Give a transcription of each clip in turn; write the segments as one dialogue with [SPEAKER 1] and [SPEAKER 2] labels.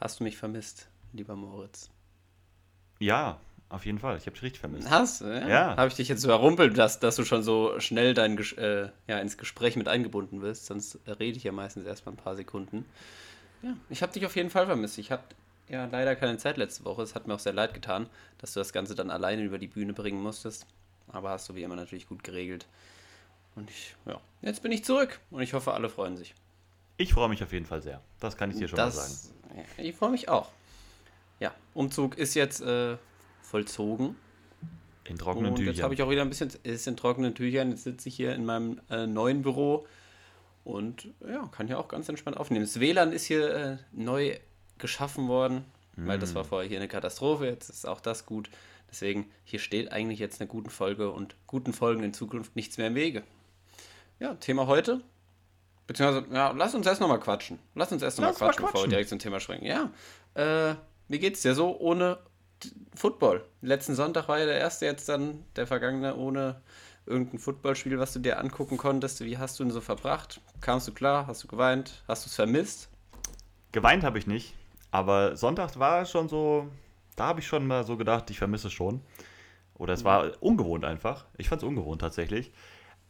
[SPEAKER 1] Hast du mich vermisst, lieber Moritz?
[SPEAKER 2] Ja, auf jeden Fall. Ich habe dich richtig vermisst.
[SPEAKER 1] Hast du? Ja. ja. Habe ich dich jetzt so errumpelt, dass, dass du schon so schnell dein, äh, ja, ins Gespräch mit eingebunden wirst? Sonst rede ich ja meistens erst mal ein paar Sekunden. Ja, ich habe dich auf jeden Fall vermisst. Ich hatte ja leider keine Zeit letzte Woche. Es hat mir auch sehr leid getan, dass du das Ganze dann alleine über die Bühne bringen musstest. Aber hast du wie immer natürlich gut geregelt. Und ich, ja, jetzt bin ich zurück und ich hoffe, alle freuen sich.
[SPEAKER 2] Ich freue mich auf jeden Fall sehr. Das kann ich dir schon das, mal sagen.
[SPEAKER 1] Ich freue mich auch. Ja, Umzug ist jetzt äh, vollzogen.
[SPEAKER 2] In trockenen und Tüchern.
[SPEAKER 1] Jetzt habe ich auch wieder ein bisschen, ist in trockenen Tüchern. Jetzt sitze ich hier in meinem äh, neuen Büro und ja, kann hier auch ganz entspannt aufnehmen. Das WLAN ist hier äh, neu geschaffen worden, mm. weil das war mm. vorher hier eine Katastrophe. Jetzt ist auch das gut. Deswegen, hier steht eigentlich jetzt eine gute Folge und guten Folgen in Zukunft nichts mehr im Wege. Ja, Thema heute. Beziehungsweise, ja, lass uns erst nochmal quatschen. Lass uns erst nochmal quatschen, quatschen, bevor wir direkt zum Thema springen. Ja, äh, wie geht's dir so ohne Football. Letzten Sonntag war ja der erste, jetzt dann der vergangene ohne irgendein Footballspiel, was du dir angucken konntest. Wie hast du ihn so verbracht? Kamst du klar? Hast du geweint? Hast du es vermisst?
[SPEAKER 2] Geweint habe ich nicht, aber Sonntag war schon so, da habe ich schon mal so gedacht, ich vermisse es schon. Oder es war ungewohnt einfach. Ich fand es ungewohnt tatsächlich.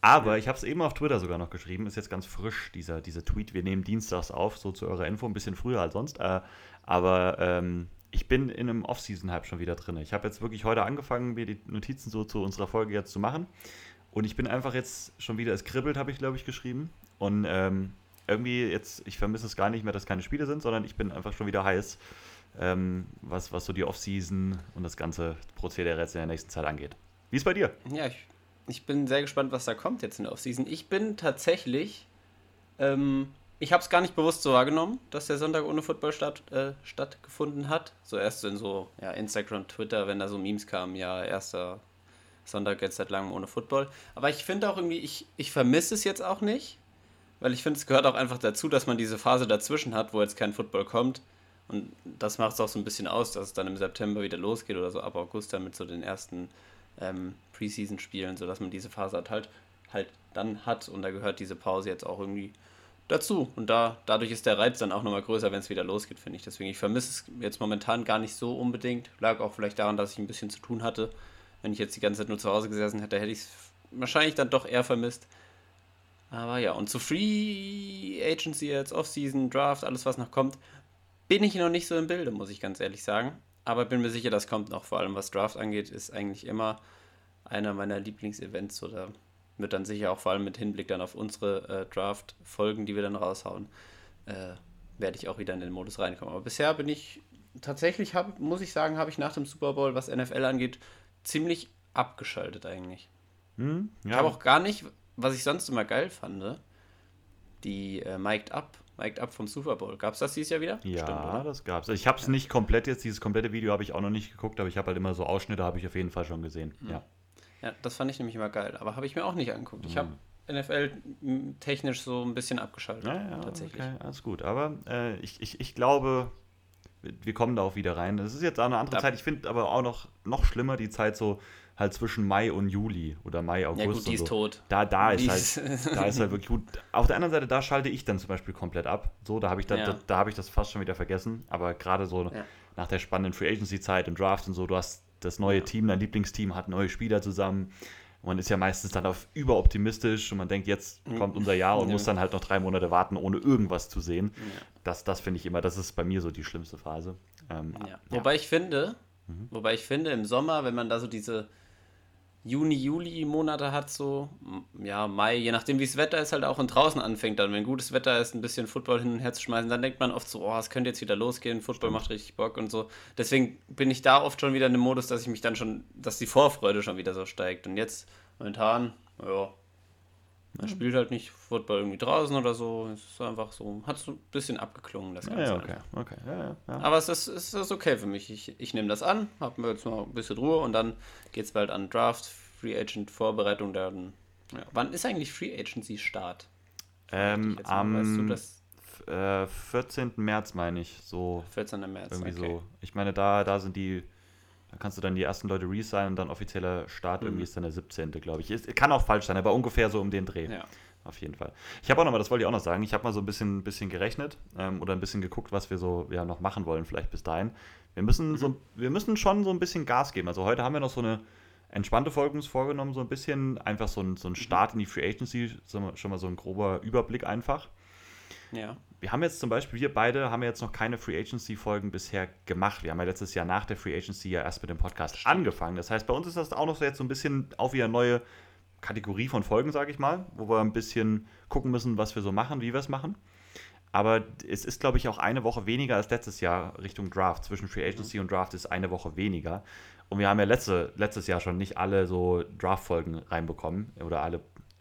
[SPEAKER 2] Aber ich habe es eben auf Twitter sogar noch geschrieben, ist jetzt ganz frisch, dieser, dieser Tweet. Wir nehmen dienstags auf, so zu eurer Info, ein bisschen früher als sonst. Äh, aber ähm, ich bin in einem Off-Season-Hype schon wieder drin. Ich habe jetzt wirklich heute angefangen, mir die Notizen so zu unserer Folge jetzt zu machen. Und ich bin einfach jetzt schon wieder, es kribbelt, habe ich glaube ich geschrieben. Und ähm, irgendwie jetzt, ich vermisse es gar nicht mehr, dass keine Spiele sind, sondern ich bin einfach schon wieder heiß, ähm, was, was so die Off-Season und das ganze Prozedere jetzt in der nächsten Zeit angeht. Wie ist bei dir?
[SPEAKER 1] Ja, ich, ich bin sehr gespannt, was da kommt jetzt in der Off-Season. Ich bin tatsächlich ähm, ich habe es gar nicht bewusst so wahrgenommen, dass der Sonntag ohne Football statt, äh, stattgefunden hat. So erst in so ja, Instagram, Twitter, wenn da so Memes kamen, ja, erster Sonntag jetzt seit langem ohne Football. Aber ich finde auch irgendwie, ich, ich vermisse es jetzt auch nicht, weil ich finde, es gehört auch einfach dazu, dass man diese Phase dazwischen hat, wo jetzt kein Football kommt. Und das macht es auch so ein bisschen aus, dass es dann im September wieder losgeht oder so ab August dann mit so den ersten ähm, Preseason-Spielen, sodass man diese Phase halt, halt, halt dann hat. Und da gehört diese Pause jetzt auch irgendwie dazu. Und da, dadurch ist der Reiz dann auch nochmal größer, wenn es wieder losgeht, finde ich. Deswegen, ich vermisse es jetzt momentan gar nicht so unbedingt. Lag auch vielleicht daran, dass ich ein bisschen zu tun hatte. Wenn ich jetzt die ganze Zeit nur zu Hause gesessen hätte, hätte ich es wahrscheinlich dann doch eher vermisst. Aber ja, und zu Free Agency jetzt, Offseason, Draft, alles was noch kommt, bin ich noch nicht so im Bilde, muss ich ganz ehrlich sagen. Aber bin mir sicher, das kommt noch. Vor allem was Draft angeht, ist eigentlich immer einer meiner Lieblingsevents oder wird dann sicher auch vor allem mit Hinblick dann auf unsere äh, Draft-Folgen, die wir dann raushauen, äh, werde ich auch wieder in den Modus reinkommen. Aber bisher bin ich tatsächlich, hab, muss ich sagen, habe ich nach dem Super Bowl, was NFL angeht, ziemlich abgeschaltet eigentlich. Hm, ja. Ich habe auch gar nicht, was ich sonst immer geil fand, die äh, Mic'd Up, Mic'd Up vom Super Bowl. Gab es das dieses Jahr wieder?
[SPEAKER 2] Ja, Stimmt, das gab es. Ich habe es ja. nicht komplett jetzt, dieses komplette Video habe ich auch noch nicht geguckt, aber ich habe halt immer so Ausschnitte, habe ich auf jeden Fall schon gesehen. Mhm. Ja.
[SPEAKER 1] Ja, das fand ich nämlich immer geil. Aber habe ich mir auch nicht angeguckt. Ich habe mhm. NFL technisch so ein bisschen abgeschaltet.
[SPEAKER 2] Ja, ja, tatsächlich. Okay, alles gut. Aber äh, ich, ich, ich glaube, wir kommen da auch wieder rein. Es ist jetzt auch eine andere ja. Zeit. Ich finde aber auch noch, noch schlimmer die Zeit so halt zwischen Mai und Juli oder Mai, August. Ja, gut,
[SPEAKER 1] die ist
[SPEAKER 2] so.
[SPEAKER 1] tot.
[SPEAKER 2] Da, da, ist halt, da ist halt wirklich gut. Auf der anderen Seite, da schalte ich dann zum Beispiel komplett ab. So, da habe ich, da, ja. da, da ich das fast schon wieder vergessen. Aber gerade so ja. nach der spannenden Free Agency Zeit im Draft und so, du hast das neue ja. Team, dein Lieblingsteam hat neue Spieler zusammen. Man ist ja meistens dann auf überoptimistisch und man denkt, jetzt kommt unser Jahr und ja. muss dann halt noch drei Monate warten, ohne irgendwas zu sehen. Das, das finde ich immer, das ist bei mir so die schlimmste Phase.
[SPEAKER 1] Ähm, wobei ich finde, mhm. wobei ich finde, im Sommer, wenn man da so diese Juni, Juli Monate hat, so, ja, Mai, je nachdem wie das Wetter ist, halt auch und draußen anfängt dann. Wenn gutes Wetter ist, ein bisschen Football hin und her zu schmeißen, dann denkt man oft so, oh, es könnte jetzt wieder losgehen, Football macht richtig Bock und so. Deswegen bin ich da oft schon wieder in dem Modus, dass ich mich dann schon, dass die Vorfreude schon wieder so steigt. Und jetzt momentan, ja, man spielt halt nicht Football irgendwie draußen oder so. Es ist einfach so, hat so ein bisschen abgeklungen, das
[SPEAKER 2] Ganze. Ja, okay, okay. Ja,
[SPEAKER 1] ja, Aber es ist, es ist okay für mich. Ich, ich nehme das an, habe jetzt mal ein bisschen Ruhe und dann geht es bald an Draft, Free Agent Vorbereitung. Dann, ja. Wann ist eigentlich Free Agency Start?
[SPEAKER 2] Ähm, am weißt du das? Äh, 14. März meine ich. So
[SPEAKER 1] 14. März.
[SPEAKER 2] Irgendwie okay. so. Ich meine, da, da sind die da kannst du dann die ersten Leute resignen und dann offizieller Start mhm. irgendwie ist dann der 17. glaube ich. Es kann auch falsch sein, aber ungefähr so um den Dreh. Ja. auf jeden Fall. Ich habe auch noch mal, das wollte ich auch noch sagen, ich habe mal so ein bisschen, bisschen gerechnet ähm, oder ein bisschen geguckt, was wir so ja, noch machen wollen, vielleicht bis dahin. Wir müssen, so, wir müssen schon so ein bisschen Gas geben. Also heute haben wir noch so eine entspannte Folge uns vorgenommen, so ein bisschen einfach so ein, so ein Start in die Free Agency, schon mal so ein grober Überblick einfach.
[SPEAKER 1] Ja.
[SPEAKER 2] Wir haben jetzt zum Beispiel, wir beide haben jetzt noch keine Free Agency-Folgen bisher gemacht. Wir haben ja letztes Jahr nach der Free Agency ja erst mit dem Podcast Stimmt. angefangen. Das heißt, bei uns ist das auch noch so jetzt so ein bisschen auch wieder neue Kategorie von Folgen, sage ich mal, wo wir ein bisschen gucken müssen, was wir so machen, wie wir es machen. Aber es ist, glaube ich, auch eine Woche weniger als letztes Jahr Richtung Draft. Zwischen Free Agency mhm. und Draft ist eine Woche weniger. Und wir haben ja letzte, letztes Jahr schon nicht alle so Draft-Folgen reinbekommen oder alle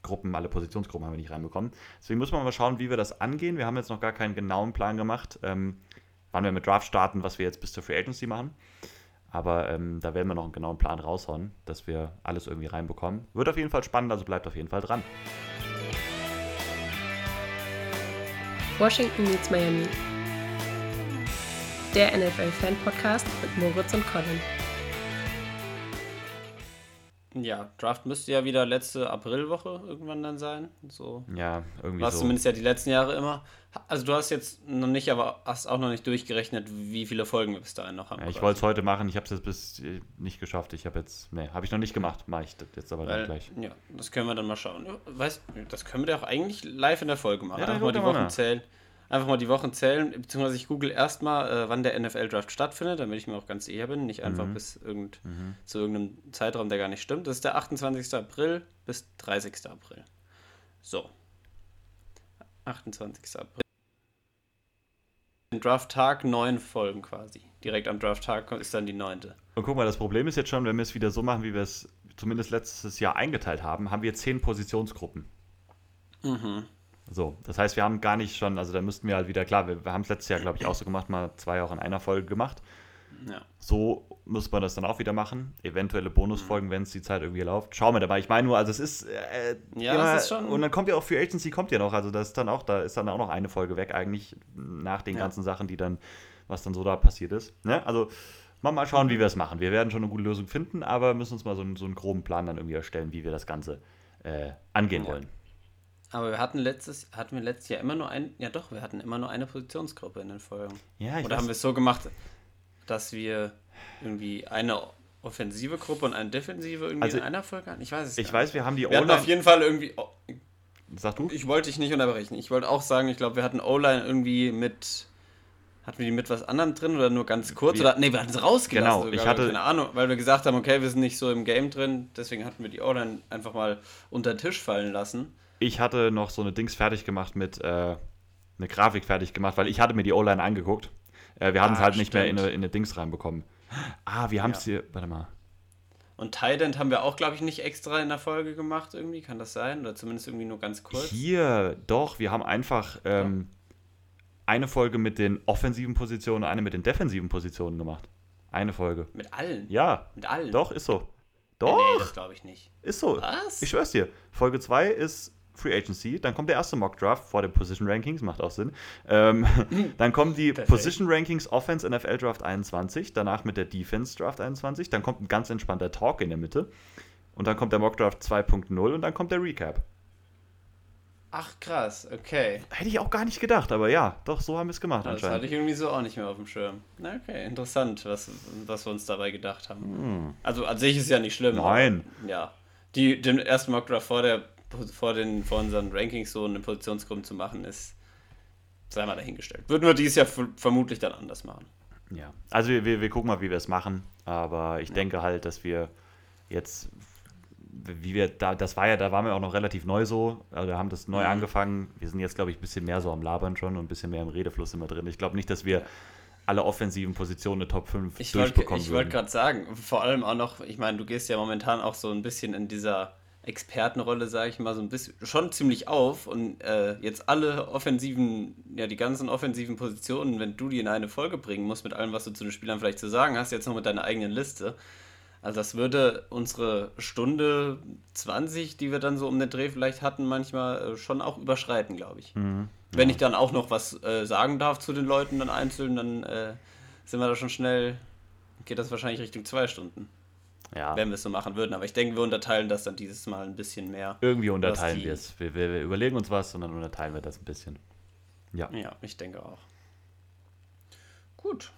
[SPEAKER 2] Gruppen, alle Positionsgruppen haben wir nicht reinbekommen. Deswegen müssen wir mal schauen, wie wir das angehen. Wir haben jetzt noch gar keinen genauen Plan gemacht, ähm, wann wir mit Draft starten, was wir jetzt bis zur Free Agency machen. Aber ähm, da werden wir noch einen genauen Plan raushauen, dass wir alles irgendwie reinbekommen. Wird auf jeden Fall spannend, also bleibt auf jeden Fall dran.
[SPEAKER 3] Washington meets Miami. Der NFL-Fan-Podcast mit Moritz und Colin.
[SPEAKER 1] Ja, Draft müsste ja wieder letzte Aprilwoche irgendwann dann sein. So.
[SPEAKER 2] Ja, irgendwie
[SPEAKER 1] War
[SPEAKER 2] so.
[SPEAKER 1] zumindest ja die letzten Jahre immer. Also du hast jetzt noch nicht, aber hast auch noch nicht durchgerechnet, wie viele Folgen wir bis dahin noch haben.
[SPEAKER 2] Ja, ich wollte es heute machen, ich habe es jetzt bis äh, nicht geschafft. Ich habe jetzt, nee, habe ich noch nicht gemacht. Mache ich das jetzt aber Weil, gleich.
[SPEAKER 1] Ja, das können wir dann mal schauen. Weißt, das können wir doch eigentlich live in der Folge machen. Ja, Einfach mal die Wochen zählen einfach mal die Wochen zählen, beziehungsweise ich google erstmal, äh, wann der NFL-Draft stattfindet, damit ich mir auch ganz sicher bin, nicht einfach mhm. bis irgend, mhm. zu irgendeinem Zeitraum, der gar nicht stimmt. Das ist der 28. April bis 30. April. So. 28. April. Draft-Tag neun Folgen quasi. Direkt am Draft-Tag ist dann die neunte.
[SPEAKER 2] Und guck mal, das Problem ist jetzt schon, wenn wir es wieder so machen, wie wir es zumindest letztes Jahr eingeteilt haben, haben wir zehn Positionsgruppen. Mhm. So, das heißt, wir haben gar nicht schon, also da müssten wir halt wieder, klar, wir, wir haben es letztes Jahr, glaube ich, auch so gemacht, mal zwei auch in einer Folge gemacht. Ja. So muss man das dann auch wieder machen. Eventuelle Bonusfolgen, mhm. wenn es die Zeit irgendwie läuft. Schauen wir dabei. Ich meine nur, also es ist. Äh,
[SPEAKER 1] ja, immer, das ist schon.
[SPEAKER 2] Und dann kommt ja auch für Agency kommt ja noch. Also das ist dann auch, da ist dann auch noch eine Folge weg, eigentlich, nach den ja. ganzen Sachen, die dann, was dann so da passiert ist. Ne? Also mal, mal schauen, wie wir es machen. Wir werden schon eine gute Lösung finden, aber müssen uns mal so, so einen groben Plan dann irgendwie erstellen, wie wir das Ganze äh, angehen ja. wollen.
[SPEAKER 1] Aber wir hatten letztes, hatten wir letztes Jahr immer nur ein, ja doch, wir hatten immer nur eine Positionsgruppe in den Folgen.
[SPEAKER 2] Ja,
[SPEAKER 1] ich Oder weiß. haben wir es so gemacht, dass wir irgendwie eine offensive Gruppe und eine defensive irgendwie also in einer Folge hatten? Ich weiß es
[SPEAKER 2] nicht. Ich weiß, wir haben die
[SPEAKER 1] O-Line. auf jeden Fall irgendwie. Oh,
[SPEAKER 2] Sag du?
[SPEAKER 1] Ich wollte dich nicht unterbrechen. Ich wollte auch sagen, ich glaube, wir hatten O-Line irgendwie mit. Hatten wir die mit was anderem drin oder nur ganz kurz? Wir, oder, nee, wir hatten es rausgelassen.
[SPEAKER 2] Genau, sogar, ich hatte.
[SPEAKER 1] Keine Ahnung, weil wir gesagt haben, okay, wir sind nicht so im Game drin, deswegen hatten wir die O-Line einfach mal unter den Tisch fallen lassen
[SPEAKER 2] ich hatte noch so eine Dings fertig gemacht mit, äh, eine Grafik fertig gemacht, weil ich hatte mir die O-Line angeguckt. Äh, wir hatten es ah, halt stimmt. nicht mehr in eine, in eine Dings reinbekommen. Ah, wir haben es ja. hier, warte mal.
[SPEAKER 1] Und Tident haben wir auch, glaube ich, nicht extra in der Folge gemacht irgendwie, kann das sein? Oder zumindest irgendwie nur ganz kurz?
[SPEAKER 2] Hier, doch, wir haben einfach ähm, ja. eine Folge mit den offensiven Positionen und eine mit den defensiven Positionen gemacht. Eine Folge.
[SPEAKER 1] Mit allen?
[SPEAKER 2] Ja.
[SPEAKER 1] Mit allen?
[SPEAKER 2] Doch, ist so. Doch.
[SPEAKER 1] Nee, das glaube ich nicht.
[SPEAKER 2] Ist so. Was? Ich schwör's dir. Folge 2 ist Free Agency, dann kommt der erste Mock Draft vor den Position Rankings, macht auch Sinn. Ähm, dann kommen die Perfekt. Position Rankings Offense NFL Draft 21, danach mit der Defense Draft 21, dann kommt ein ganz entspannter Talk in der Mitte und dann kommt der Mock Draft 2.0 und dann kommt der Recap.
[SPEAKER 1] Ach krass, okay.
[SPEAKER 2] Hätte ich auch gar nicht gedacht, aber ja, doch, so haben wir es gemacht
[SPEAKER 1] das anscheinend. Das hatte ich irgendwie so auch nicht mehr auf dem Schirm. Na okay, interessant, was, was wir uns dabei gedacht haben. Hm. Also an sich ist ja nicht schlimm.
[SPEAKER 2] Nein.
[SPEAKER 1] Aber, ja. Die, den ersten Mock Draft vor der vor, den, vor unseren Rankings so eine Positionsgruppe zu machen, ist, sei mal dahingestellt. Würden wir dieses Jahr vermutlich dann anders machen.
[SPEAKER 2] Ja, also wir, wir, wir gucken mal, wie wir es machen, aber ich ja. denke halt, dass wir jetzt, wie wir, da, das war ja, da waren wir auch noch relativ neu so, also haben das neu mhm. angefangen, wir sind jetzt, glaube ich, ein bisschen mehr so am Labern schon und ein bisschen mehr im Redefluss immer drin. Ich glaube nicht, dass wir alle offensiven Positionen eine Top 5
[SPEAKER 1] ich durchbekommen wollt, Ich wollte gerade sagen, vor allem auch noch, ich meine, du gehst ja momentan auch so ein bisschen in dieser Expertenrolle, sage ich mal, so ein bisschen schon ziemlich auf. Und äh, jetzt alle offensiven, ja, die ganzen offensiven Positionen, wenn du die in eine Folge bringen musst, mit allem, was du zu den Spielern vielleicht zu sagen hast, jetzt noch mit deiner eigenen Liste. Also das würde unsere Stunde 20, die wir dann so um den Dreh vielleicht hatten, manchmal äh, schon auch überschreiten, glaube ich. Mhm. Wenn ja. ich dann auch noch was äh, sagen darf zu den Leuten dann einzeln, dann äh, sind wir da schon schnell, geht das wahrscheinlich Richtung zwei Stunden.
[SPEAKER 2] Ja.
[SPEAKER 1] wenn wir es so machen würden. Aber ich denke, wir unterteilen das dann dieses Mal ein bisschen mehr.
[SPEAKER 2] Irgendwie unterteilen wir es. Wir, wir, überlegen uns was und dann unterteilen wir das ein bisschen. Ja.
[SPEAKER 1] Ja, ich denke auch. Gut.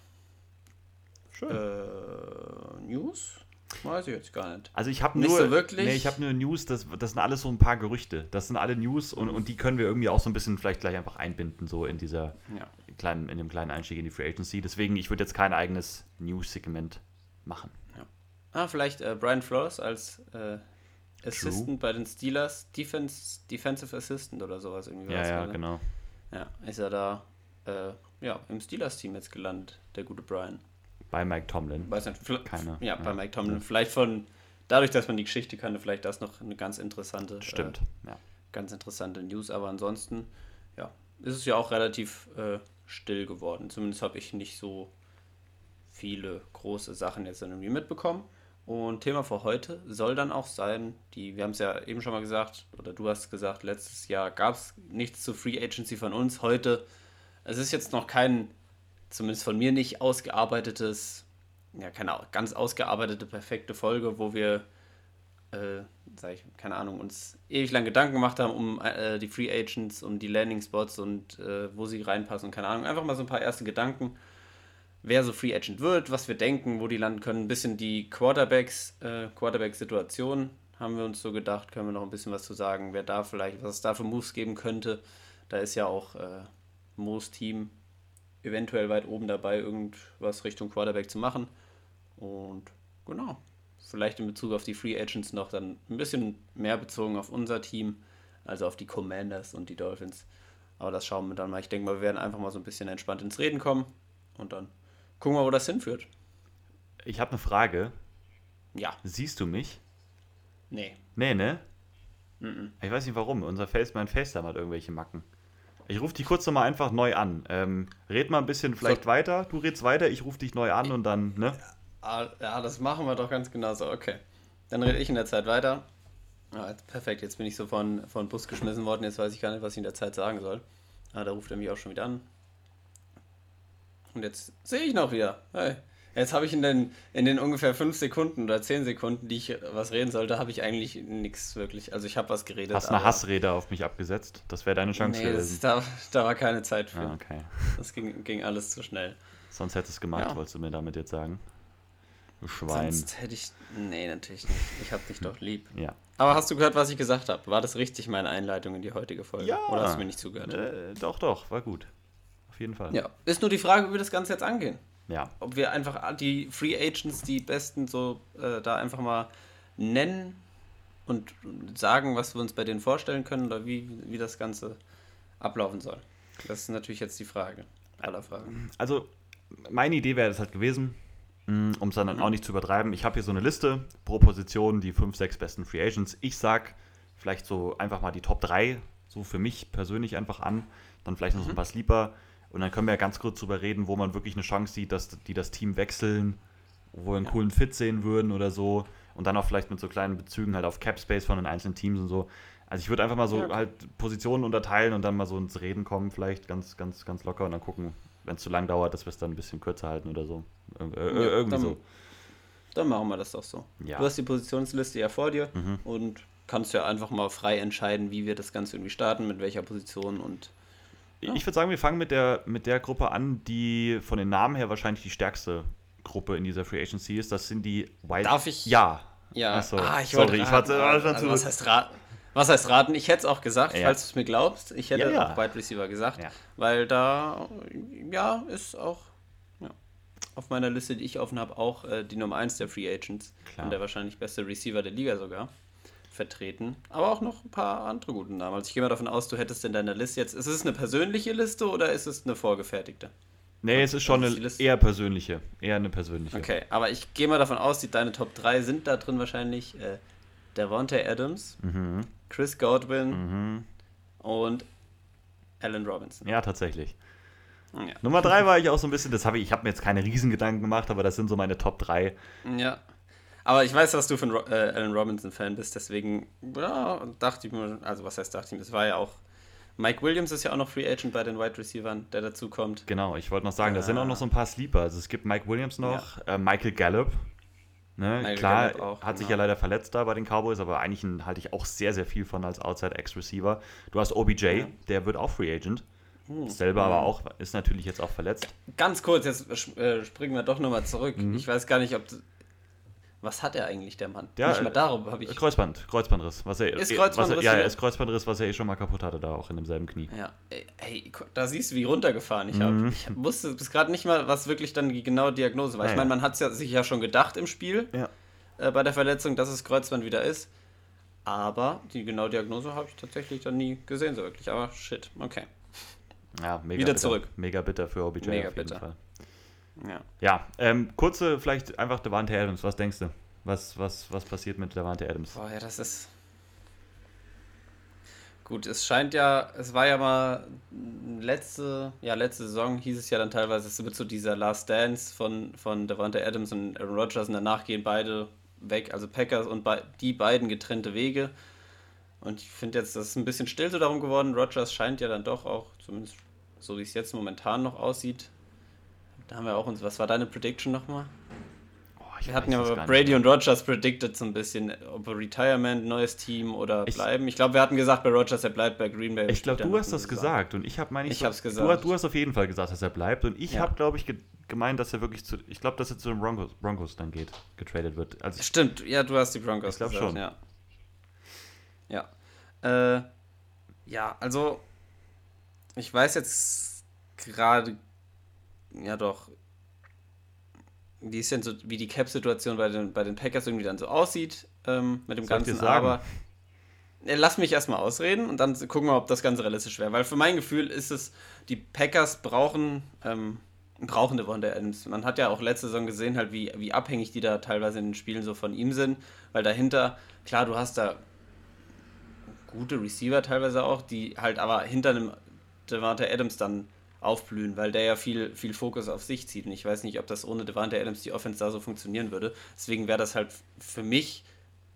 [SPEAKER 2] Schön.
[SPEAKER 1] Äh, News? Weiß ich jetzt gar nicht.
[SPEAKER 2] Also ich habe nur,
[SPEAKER 1] so wirklich?
[SPEAKER 2] Nee, ich habe nur News, das, das sind alles so ein paar Gerüchte. Das sind alle News und, und die können wir irgendwie auch so ein bisschen vielleicht gleich einfach einbinden, so in dieser
[SPEAKER 1] Ja.
[SPEAKER 2] kleinen, in dem kleinen Einstieg in die Free Agency. Deswegen, ich würde jetzt kein eigenes News-Segment machen.
[SPEAKER 1] Ah, vielleicht äh, Brian Flores als äh, Assistant bei den Steelers, Defense, Defensive Assistant oder sowas irgendwie.
[SPEAKER 2] Ja, ja, genau.
[SPEAKER 1] Ja, ist er da äh, ja, im Steelers-Team jetzt gelandet, der gute Brian.
[SPEAKER 2] Bei Mike Tomlin.
[SPEAKER 1] Weiß nicht, vielleicht-
[SPEAKER 2] Keine,
[SPEAKER 1] Ja, bei
[SPEAKER 2] ja.
[SPEAKER 1] Mike Tomlin. Vielleicht von, dadurch, dass man die Geschichte kannte, vielleicht das noch eine ganz interessante,
[SPEAKER 2] Stimmt.
[SPEAKER 1] Äh,
[SPEAKER 2] Ja.
[SPEAKER 1] ganz interessante News. Aber ansonsten, ja, ist es ja auch relativ äh, still geworden. Zumindest habe ich nicht so viele große Sachen jetzt irgendwie mitbekommen. Und Thema für heute soll dann auch sein, die, wir haben es ja eben schon mal gesagt, oder du hast gesagt, letztes Jahr gab es nichts zu Free Agency von uns. Heute, es ist jetzt noch kein, zumindest von mir nicht ausgearbeitetes, ja, keine Ahnung, ganz ausgearbeitete, perfekte Folge, wo wir, äh, sag ich, keine Ahnung, uns ewig lang Gedanken gemacht haben um äh, die Free Agents, um die Landing Spots und äh, wo sie reinpassen, keine Ahnung. Einfach mal so ein paar erste Gedanken wer so Free Agent wird, was wir denken, wo die landen können. Ein bisschen die Quarterbacks, äh, Quarterback-Situation haben wir uns so gedacht, können wir noch ein bisschen was zu sagen, wer da vielleicht, was es da für Moves geben könnte. Da ist ja auch äh, Moos Team eventuell weit oben dabei, irgendwas Richtung Quarterback zu machen. Und genau, vielleicht in Bezug auf die Free Agents noch dann ein bisschen mehr bezogen auf unser Team, also auf die Commanders und die Dolphins. Aber das schauen wir dann mal. Ich denke mal, wir werden einfach mal so ein bisschen entspannt ins Reden kommen und dann gucken wir, wo das hinführt.
[SPEAKER 2] Ich habe eine Frage.
[SPEAKER 1] Ja,
[SPEAKER 2] Siehst du mich?
[SPEAKER 1] nee.
[SPEAKER 2] Nee, ne? Ich weiß nicht warum. Unser Face, mein FaceTime hat irgendwelche Macken. Ich rufe dich kurz nochmal einfach neu an. Ähm, red mal ein bisschen vielleicht
[SPEAKER 1] So.
[SPEAKER 2] weiter. Du redst weiter, ich rufe dich neu an und dann, ne?
[SPEAKER 1] Ah, Ja, das machen wir doch ganz genau so. Okay. Dann rede ich in der Zeit weiter. Ah, jetzt, perfekt, jetzt bin ich so von, von Bus geschmissen worden. Jetzt weiß ich gar nicht, was ich in der Zeit sagen soll. Ah, da ruft er mich auch schon wieder an. Und jetzt sehe ich noch wieder. Hey. Jetzt habe ich in den, in den ungefähr fünf Sekunden oder zehn Sekunden, die ich was reden sollte, habe ich eigentlich nichts wirklich. Also ich habe was geredet.
[SPEAKER 2] Hast eine Hassrede auf mich abgesetzt. Das wäre deine Chance
[SPEAKER 1] Nee, das,
[SPEAKER 2] gewesen.
[SPEAKER 1] da, da war keine Zeit für.
[SPEAKER 2] Ah, okay.
[SPEAKER 1] Das ging, ging alles zu schnell.
[SPEAKER 2] Sonst hättest du es gemacht,
[SPEAKER 1] Ja.
[SPEAKER 2] wolltest du mir damit jetzt sagen. Du Schwein.
[SPEAKER 1] Sonst hätte ich. Nee, natürlich nicht. Ich habe dich doch lieb.
[SPEAKER 2] Ja.
[SPEAKER 1] Aber hast du gehört, was ich gesagt habe? War das richtig, meine Einleitung in die heutige Folge?
[SPEAKER 2] Ja.
[SPEAKER 1] Oder hast du mir nicht zugehört?
[SPEAKER 2] Äh, doch, doch, war gut. Auf jeden Fall.
[SPEAKER 1] Ja. Ist nur die Frage, wie wir das Ganze jetzt angehen.
[SPEAKER 2] Ja.
[SPEAKER 1] Ob wir einfach die Free Agents, die besten, so äh, da einfach mal nennen und sagen, was wir uns bei denen vorstellen können oder wie, wie das Ganze ablaufen soll. Das ist natürlich jetzt die Frage. Aller Fragen.
[SPEAKER 2] Also, meine Idee wäre das halt gewesen, um es dann auch nicht zu übertreiben. Ich habe hier so eine Liste pro Position, die 5, 6 besten Free Agents. Ich sag vielleicht so einfach mal die Top 3, so für mich persönlich einfach an. Dann vielleicht noch so ein paar Sleeper. Und dann können wir ja ganz kurz drüber reden, wo man wirklich eine Chance sieht, dass die das Team wechseln, wo wir einen coolen Fit sehen würden oder so. Und dann auch vielleicht mit so kleinen Bezügen halt auf Cap Space von den einzelnen Teams und so. Also ich würde einfach mal so
[SPEAKER 1] Ja, okay.
[SPEAKER 2] halt Positionen unterteilen und dann mal so ins Reden kommen, vielleicht ganz, ganz, ganz locker und dann gucken, wenn es zu lang dauert, dass wir es dann ein bisschen kürzer halten oder so. Ir äh,
[SPEAKER 1] Ja,
[SPEAKER 2] irgendwie
[SPEAKER 1] dann-
[SPEAKER 2] so.
[SPEAKER 1] Dann machen wir das doch so.
[SPEAKER 2] Ja.
[SPEAKER 1] Du hast die Positionsliste ja vor dir
[SPEAKER 2] Mhm.
[SPEAKER 1] und kannst ja einfach mal frei entscheiden, wie wir das Ganze irgendwie starten, mit welcher Position und
[SPEAKER 2] Ich würde sagen, wir fangen mit der, mit der Gruppe an, die von den Namen her wahrscheinlich die stärkste Gruppe in dieser Free Agency ist. Das sind die Wild.
[SPEAKER 1] Darf ich-
[SPEAKER 2] Ja.
[SPEAKER 1] Ja,
[SPEAKER 2] Ach so,
[SPEAKER 1] ah, ich
[SPEAKER 2] sorry, ich
[SPEAKER 1] raten,
[SPEAKER 2] war schon
[SPEAKER 1] also was, heißt raten? was heißt raten? Ich hätte es auch gesagt,
[SPEAKER 2] Ja.
[SPEAKER 1] falls du es mir glaubst. Ich hätte
[SPEAKER 2] Ja, ja.
[SPEAKER 1] auch Wide Receiver gesagt,
[SPEAKER 2] Ja.
[SPEAKER 1] weil da, ja, ist auch ja, auf meiner Liste, die ich offen habe, auch äh, die Nummer 1 der Free Agents
[SPEAKER 2] Klar.
[SPEAKER 1] und der wahrscheinlich beste Receiver der Liga sogar vertreten. Aber auch noch ein paar andere gute Namen. Also ich gehe mal davon aus, du hättest in deiner Liste jetzt, ist es eine persönliche Liste oder ist es eine vorgefertigte?
[SPEAKER 2] Nee, es ist schon eine eher persönliche. Eher eine persönliche.
[SPEAKER 1] Okay, aber ich gehe mal davon aus, die, deine Top 3 sind da drin wahrscheinlich äh, Davante Adams,
[SPEAKER 2] Mhm.
[SPEAKER 1] Chris Godwin und Allen Robinson.
[SPEAKER 2] Ja, tatsächlich.
[SPEAKER 1] Ja.
[SPEAKER 2] Nummer drei war ich auch so ein bisschen, das habe ich, ich habe mir jetzt keine Riesengedanken gemacht, aber das sind so meine Top 3.
[SPEAKER 1] ja. Aber ich weiß, dass du von Ro äh, Allen Robinson-Fan bist, deswegen ja, dachte ich mir, also was heißt dachte ich mir, es war ja auch. Mike Williams ist ja auch noch Free Agent bei den Wide Receivers, der dazu kommt.
[SPEAKER 2] Genau, ich wollte noch sagen, da sind
[SPEAKER 1] Ah.
[SPEAKER 2] auch noch so ein paar Sleeper. Also es gibt Mike Williams noch, äh, Michael Gallup, Ne? Klar, auch, hat sich ja genau. leider verletzt da bei den Cowboys, aber eigentlich halte ich auch sehr, sehr viel von als Outside-Ex-Receiver. Du hast OBJ, ja. der wird auch Free Agent. Hm. Selber aber auch, ist natürlich jetzt auch verletzt.
[SPEAKER 1] Ganz kurz, jetzt äh, springen wir doch nochmal zurück. Mhm. Ich weiß gar nicht, ob was hat er eigentlich, der Mann?
[SPEAKER 2] Ja, Nicht mal darum habe ich. Kreuzband, Kreuzbandriss. Was er, ist eh, Kreuzbandriss? Was er, ja, ist Kreuzbandriss, was er eh schon mal kaputt hatte, da auch in demselben Knie.
[SPEAKER 1] Ja, ey, da siehst du, wie runtergefahren ich habe. Mhm. Ich wusste bis gerade nicht mal, was wirklich dann die genaue Diagnose war. Ich meine, man hat es ja, sich ja schon gedacht im Spiel, ja. äh, bei der Verletzung, dass es Kreuzband wieder ist. Aber die genaue Diagnose habe ich tatsächlich dann nie gesehen, so wirklich. Aber shit, okay.
[SPEAKER 2] Ja, mega
[SPEAKER 1] Wieder
[SPEAKER 2] bitter.
[SPEAKER 1] zurück.
[SPEAKER 2] Mega bitter für OBJ
[SPEAKER 1] mega auf jeden bitter. Fall.
[SPEAKER 2] Ja, ja ähm, kurze, vielleicht einfach Devante Adams. Was denkst du? Was, was, was passiert mit Devante Adams?
[SPEAKER 1] Boah, ja, das ist. Gut, es scheint ja, es war ja mal letzte, ja, letzte Saison hieß es ja dann teilweise, es wird so dieser Last Dance von, von Devante Adams und Aaron Rodgers und danach gehen beide weg, also Packers und be die beiden getrennte Wege. Und ich finde jetzt, das ist ein bisschen still so darum geworden. Rodgers scheint ja dann doch auch, zumindest so wie es jetzt momentan noch aussieht. Da haben wir auch uns, was war deine Prediction nochmal? Wir hatten ja Brady und Rogers predicted so ein bisschen, ob Retirement, neues Team oder ich, bleiben. Ich glaube, wir hatten gesagt bei Rogers, er bleibt bei Green Bay.
[SPEAKER 2] Ich glaube, du hast das gesagt und ich habe meine
[SPEAKER 1] ich, ich hab's gesagt.
[SPEAKER 2] Du, du, hast auf jeden Fall gesagt, dass er bleibt und ich ja. habe, glaube ich, gemeint, dass er wirklich zu, ich glaube, dass er zu den Broncos, Broncos dann geht, getradet wird.
[SPEAKER 1] Also Stimmt, ja, du hast die Broncos
[SPEAKER 2] ich glaube schon.
[SPEAKER 1] Ja. Ja. Äh, ja, also ich weiß jetzt gerade, ja doch, wie ist denn so, wie die Cap-Situation bei den, bei den Packers irgendwie dann so aussieht ähm, mit dem Soll Ganzen. Aber äh, lass mich erstmal ausreden und dann gucken wir, ob das Ganze realistisch wäre. Weil für mein Gefühl ist es, die Packers brauchen, ähm, brauchen Devonta Adams. Man hat ja auch letzte Saison gesehen, halt, wie, wie abhängig die da teilweise in den Spielen so von ihm sind. Weil dahinter, klar, du hast da gute Receiver teilweise auch, die halt aber hinter einem Devonta Adams dann aufblühen, weil der ja viel, viel Fokus auf sich zieht. Und ich weiß nicht, ob das ohne Devante Adams die Offense da so funktionieren würde. Deswegen wäre das halt für mich,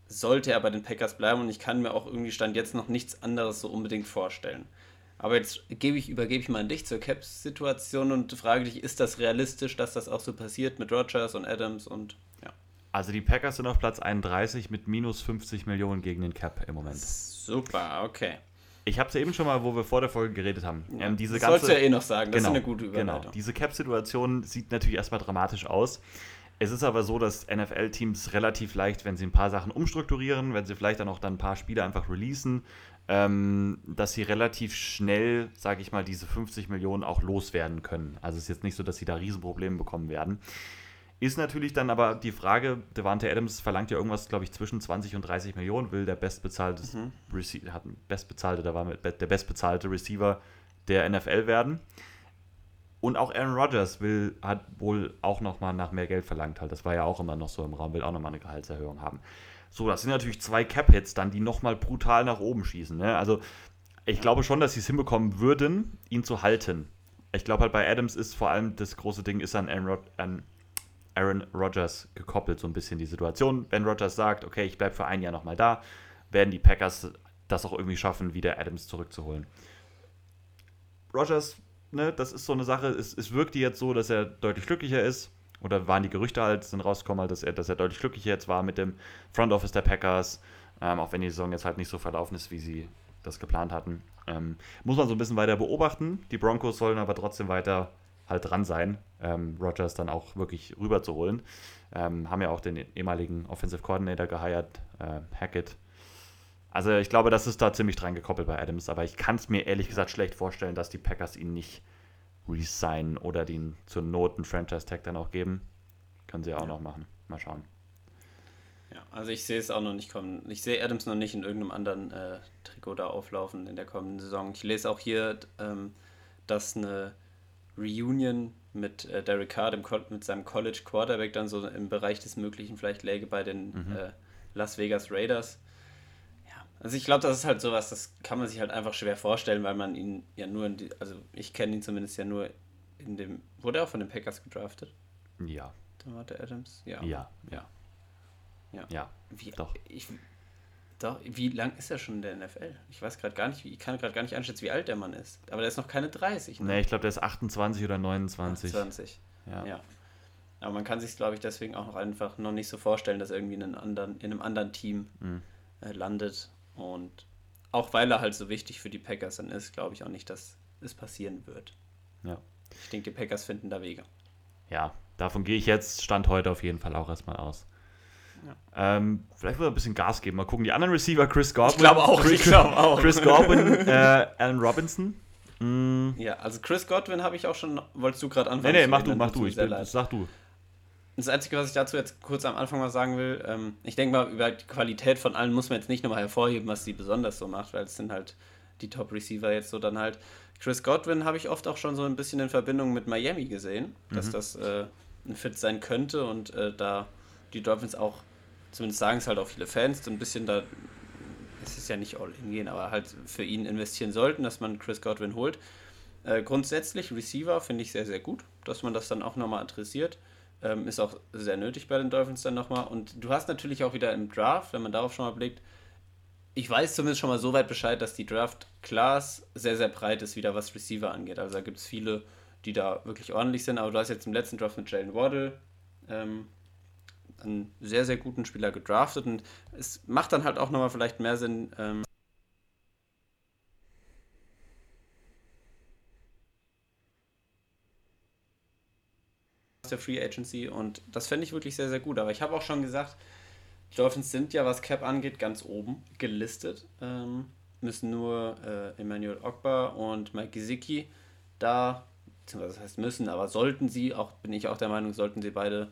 [SPEAKER 1] sollte er bei den Packers bleiben und ich kann mir auch irgendwie Stand jetzt noch nichts anderes so unbedingt vorstellen. Aber jetzt gebe ich, übergebe ich mal an dich zur Caps-Situation und frage dich, ist das realistisch, dass das auch so passiert mit Rogers und Adams und ja.
[SPEAKER 2] Also die Packers sind auf Platz 31 mit minus 50 Millionen gegen den Cap im Moment.
[SPEAKER 1] Super, okay.
[SPEAKER 2] Ich habe es ja eben schon mal, wo wir vor der Folge geredet haben.
[SPEAKER 1] Ja, ähm, diese das ganze, sollst du ja eh noch sagen, das genau, ist eine gute Überleitung.
[SPEAKER 2] Genau, diese Cap-Situation sieht natürlich erstmal dramatisch aus. Es ist aber so, dass NFL-Teams relativ leicht, wenn sie ein paar Sachen umstrukturieren, wenn sie vielleicht dann auch dann ein paar Spiele einfach releasen, ähm, dass sie relativ schnell, sage ich mal, diese 50 Millionen auch loswerden können. Also es ist jetzt nicht so, dass sie da Riesenprobleme bekommen werden. Ist natürlich dann aber die Frage, Devante Adams verlangt ja irgendwas, glaube ich, zwischen 20 und 30 Millionen, will der bestbezahlte, mhm. hat bestbezahlte, da war der bestbezahlte Receiver der NFL werden. Und auch Aaron Rodgers will, hat wohl auch nochmal nach mehr Geld verlangt halt. Das war ja auch immer noch so im Raum, will auch nochmal eine Gehaltserhöhung haben. So, das sind natürlich zwei Cap-Hits dann, die nochmal brutal nach oben schießen. Ne? Also ich glaube schon, dass sie es hinbekommen würden, ihn zu halten. Ich glaube halt bei Adams ist vor allem das große Ding ist an Aaron, Rod an Aaron Rodgers gekoppelt, so ein bisschen die Situation. Wenn Rodgers sagt, okay, ich bleibe für ein Jahr nochmal da, werden die Packers das auch irgendwie schaffen, wieder Adams zurückzuholen. Rodgers, ne, das ist so eine Sache, es, es wirkte jetzt so, dass er deutlich glücklicher ist. Oder waren die Gerüchte halt, sind rausgekommen, halt, dass er, dass er deutlich glücklicher jetzt war mit dem Front Office der Packers, ähm, auch wenn die Saison jetzt halt nicht so verlaufen ist, wie sie das geplant hatten. Ähm, muss man so ein bisschen weiter beobachten. Die Broncos sollen aber trotzdem weiter halt dran sein, ähm, Rogers dann auch wirklich rüberzuholen. Ähm, haben ja auch den ehemaligen Offensive Coordinator geheiert, äh, Hackett. Also ich glaube, das ist da ziemlich dran gekoppelt bei Adams, aber ich kann es mir ehrlich gesagt schlecht vorstellen, dass die Packers ihn nicht resignen oder den zur Not einen Franchise-Tag dann auch geben. Können sie ja auch ja. noch machen. Mal schauen.
[SPEAKER 1] Ja, also ich sehe es auch noch nicht kommen. Ich sehe Adams noch nicht in irgendeinem anderen äh, Trikot da auflaufen in der kommenden Saison. Ich lese auch hier, ähm, dass eine Reunion mit äh, Derek Carr, dem, mit seinem College Quarterback, dann so im Bereich des Möglichen vielleicht läge bei den mhm. äh, Las Vegas Raiders. Ja, also ich glaube, das ist halt sowas, das kann man sich halt einfach schwer vorstellen, weil man ihn ja nur in die, also ich kenne ihn zumindest ja nur in dem, wurde er auch von den Packers gedraftet?
[SPEAKER 2] Ja.
[SPEAKER 1] Da war der Adams?
[SPEAKER 2] Ja. Ja. Ja.
[SPEAKER 1] Ja. ja. Wie, doch. Ich, doch, wie lang ist er schon in der NFL? Ich weiß gerade gar nicht, ich kann gerade gar nicht einschätzen, wie alt der Mann ist. Aber der ist noch keine 30.
[SPEAKER 2] Ne, nee, ich glaube, der ist 28 oder 29.
[SPEAKER 1] 28. Ja. ja. Aber man kann sich, glaube ich, deswegen auch noch einfach noch nicht so vorstellen, dass er irgendwie in einem anderen, in einem anderen Team
[SPEAKER 2] Mhm.
[SPEAKER 1] äh, landet. Und auch weil er halt so wichtig für die Packers dann ist, glaube ich auch nicht, dass es passieren wird.
[SPEAKER 2] Ja.
[SPEAKER 1] Ich denke, die Packers finden da Wege.
[SPEAKER 2] Ja, davon gehe ich jetzt, Stand heute auf jeden Fall auch erstmal aus. Ähm, vielleicht will er ein bisschen Gas geben. Mal gucken. Die anderen Receiver, Chris Godwin.
[SPEAKER 1] glaube auch,
[SPEAKER 2] Chris,
[SPEAKER 1] ich glaube auch.
[SPEAKER 2] Chris Godwin, äh, Alan Robinson. Mm,
[SPEAKER 1] Ja, also Chris Godwin habe ich auch schon. Wolltest du gerade
[SPEAKER 2] nee,
[SPEAKER 1] anfangen?
[SPEAKER 2] nee,
[SPEAKER 1] zu
[SPEAKER 2] mach du, mach du. Ich bin, sag du.
[SPEAKER 1] Das Einzige, was ich dazu jetzt kurz am Anfang mal sagen will, ähm, ich denke mal, über die Qualität von allen muss man jetzt nicht nochmal hervorheben, was sie besonders so macht, weil es sind halt die Top-Receiver jetzt so dann halt. Chris Godwin habe ich oft auch schon so ein bisschen in Verbindung mit Miami gesehen, dass das äh, ein Fit sein könnte und äh, da die Dolphins auch, zumindest sagen es halt auch viele Fans, so ein bisschen da, es ist ja nicht all in gehen, aber halt für ihn investieren sollten, dass man Chris Godwin holt. Äh, grundsätzlich Receiver finde ich sehr, sehr gut, dass man das dann auch nochmal adressiert. Ähm, ist auch sehr nötig bei den Dolphins dann nochmal. Und du hast natürlich auch wieder im Draft, wenn man darauf schon mal blickt, ich weiß zumindest schon mal so weit Bescheid, dass die Draft-Class sehr, sehr breit ist, wieder was Receiver angeht. Also da gibt es viele, die da wirklich ordentlich sind. Aber du hast jetzt im letzten Draft mit Jalen Waddle ähm, einen sehr, sehr guten Spieler gedraftet. Und es macht dann halt auch nochmal vielleicht mehr Sinn, ähm, der Free Agency und das fände ich wirklich sehr, sehr gut. Aber ich habe auch schon gesagt, die Dolphins sind ja, was Cap angeht, ganz oben gelistet. Ähm, müssen nur äh, Emmanuel Ogba und Mike Gesicki da, beziehungsweise das heißt müssen, aber sollten sie, auch bin ich auch der Meinung, sollten sie beide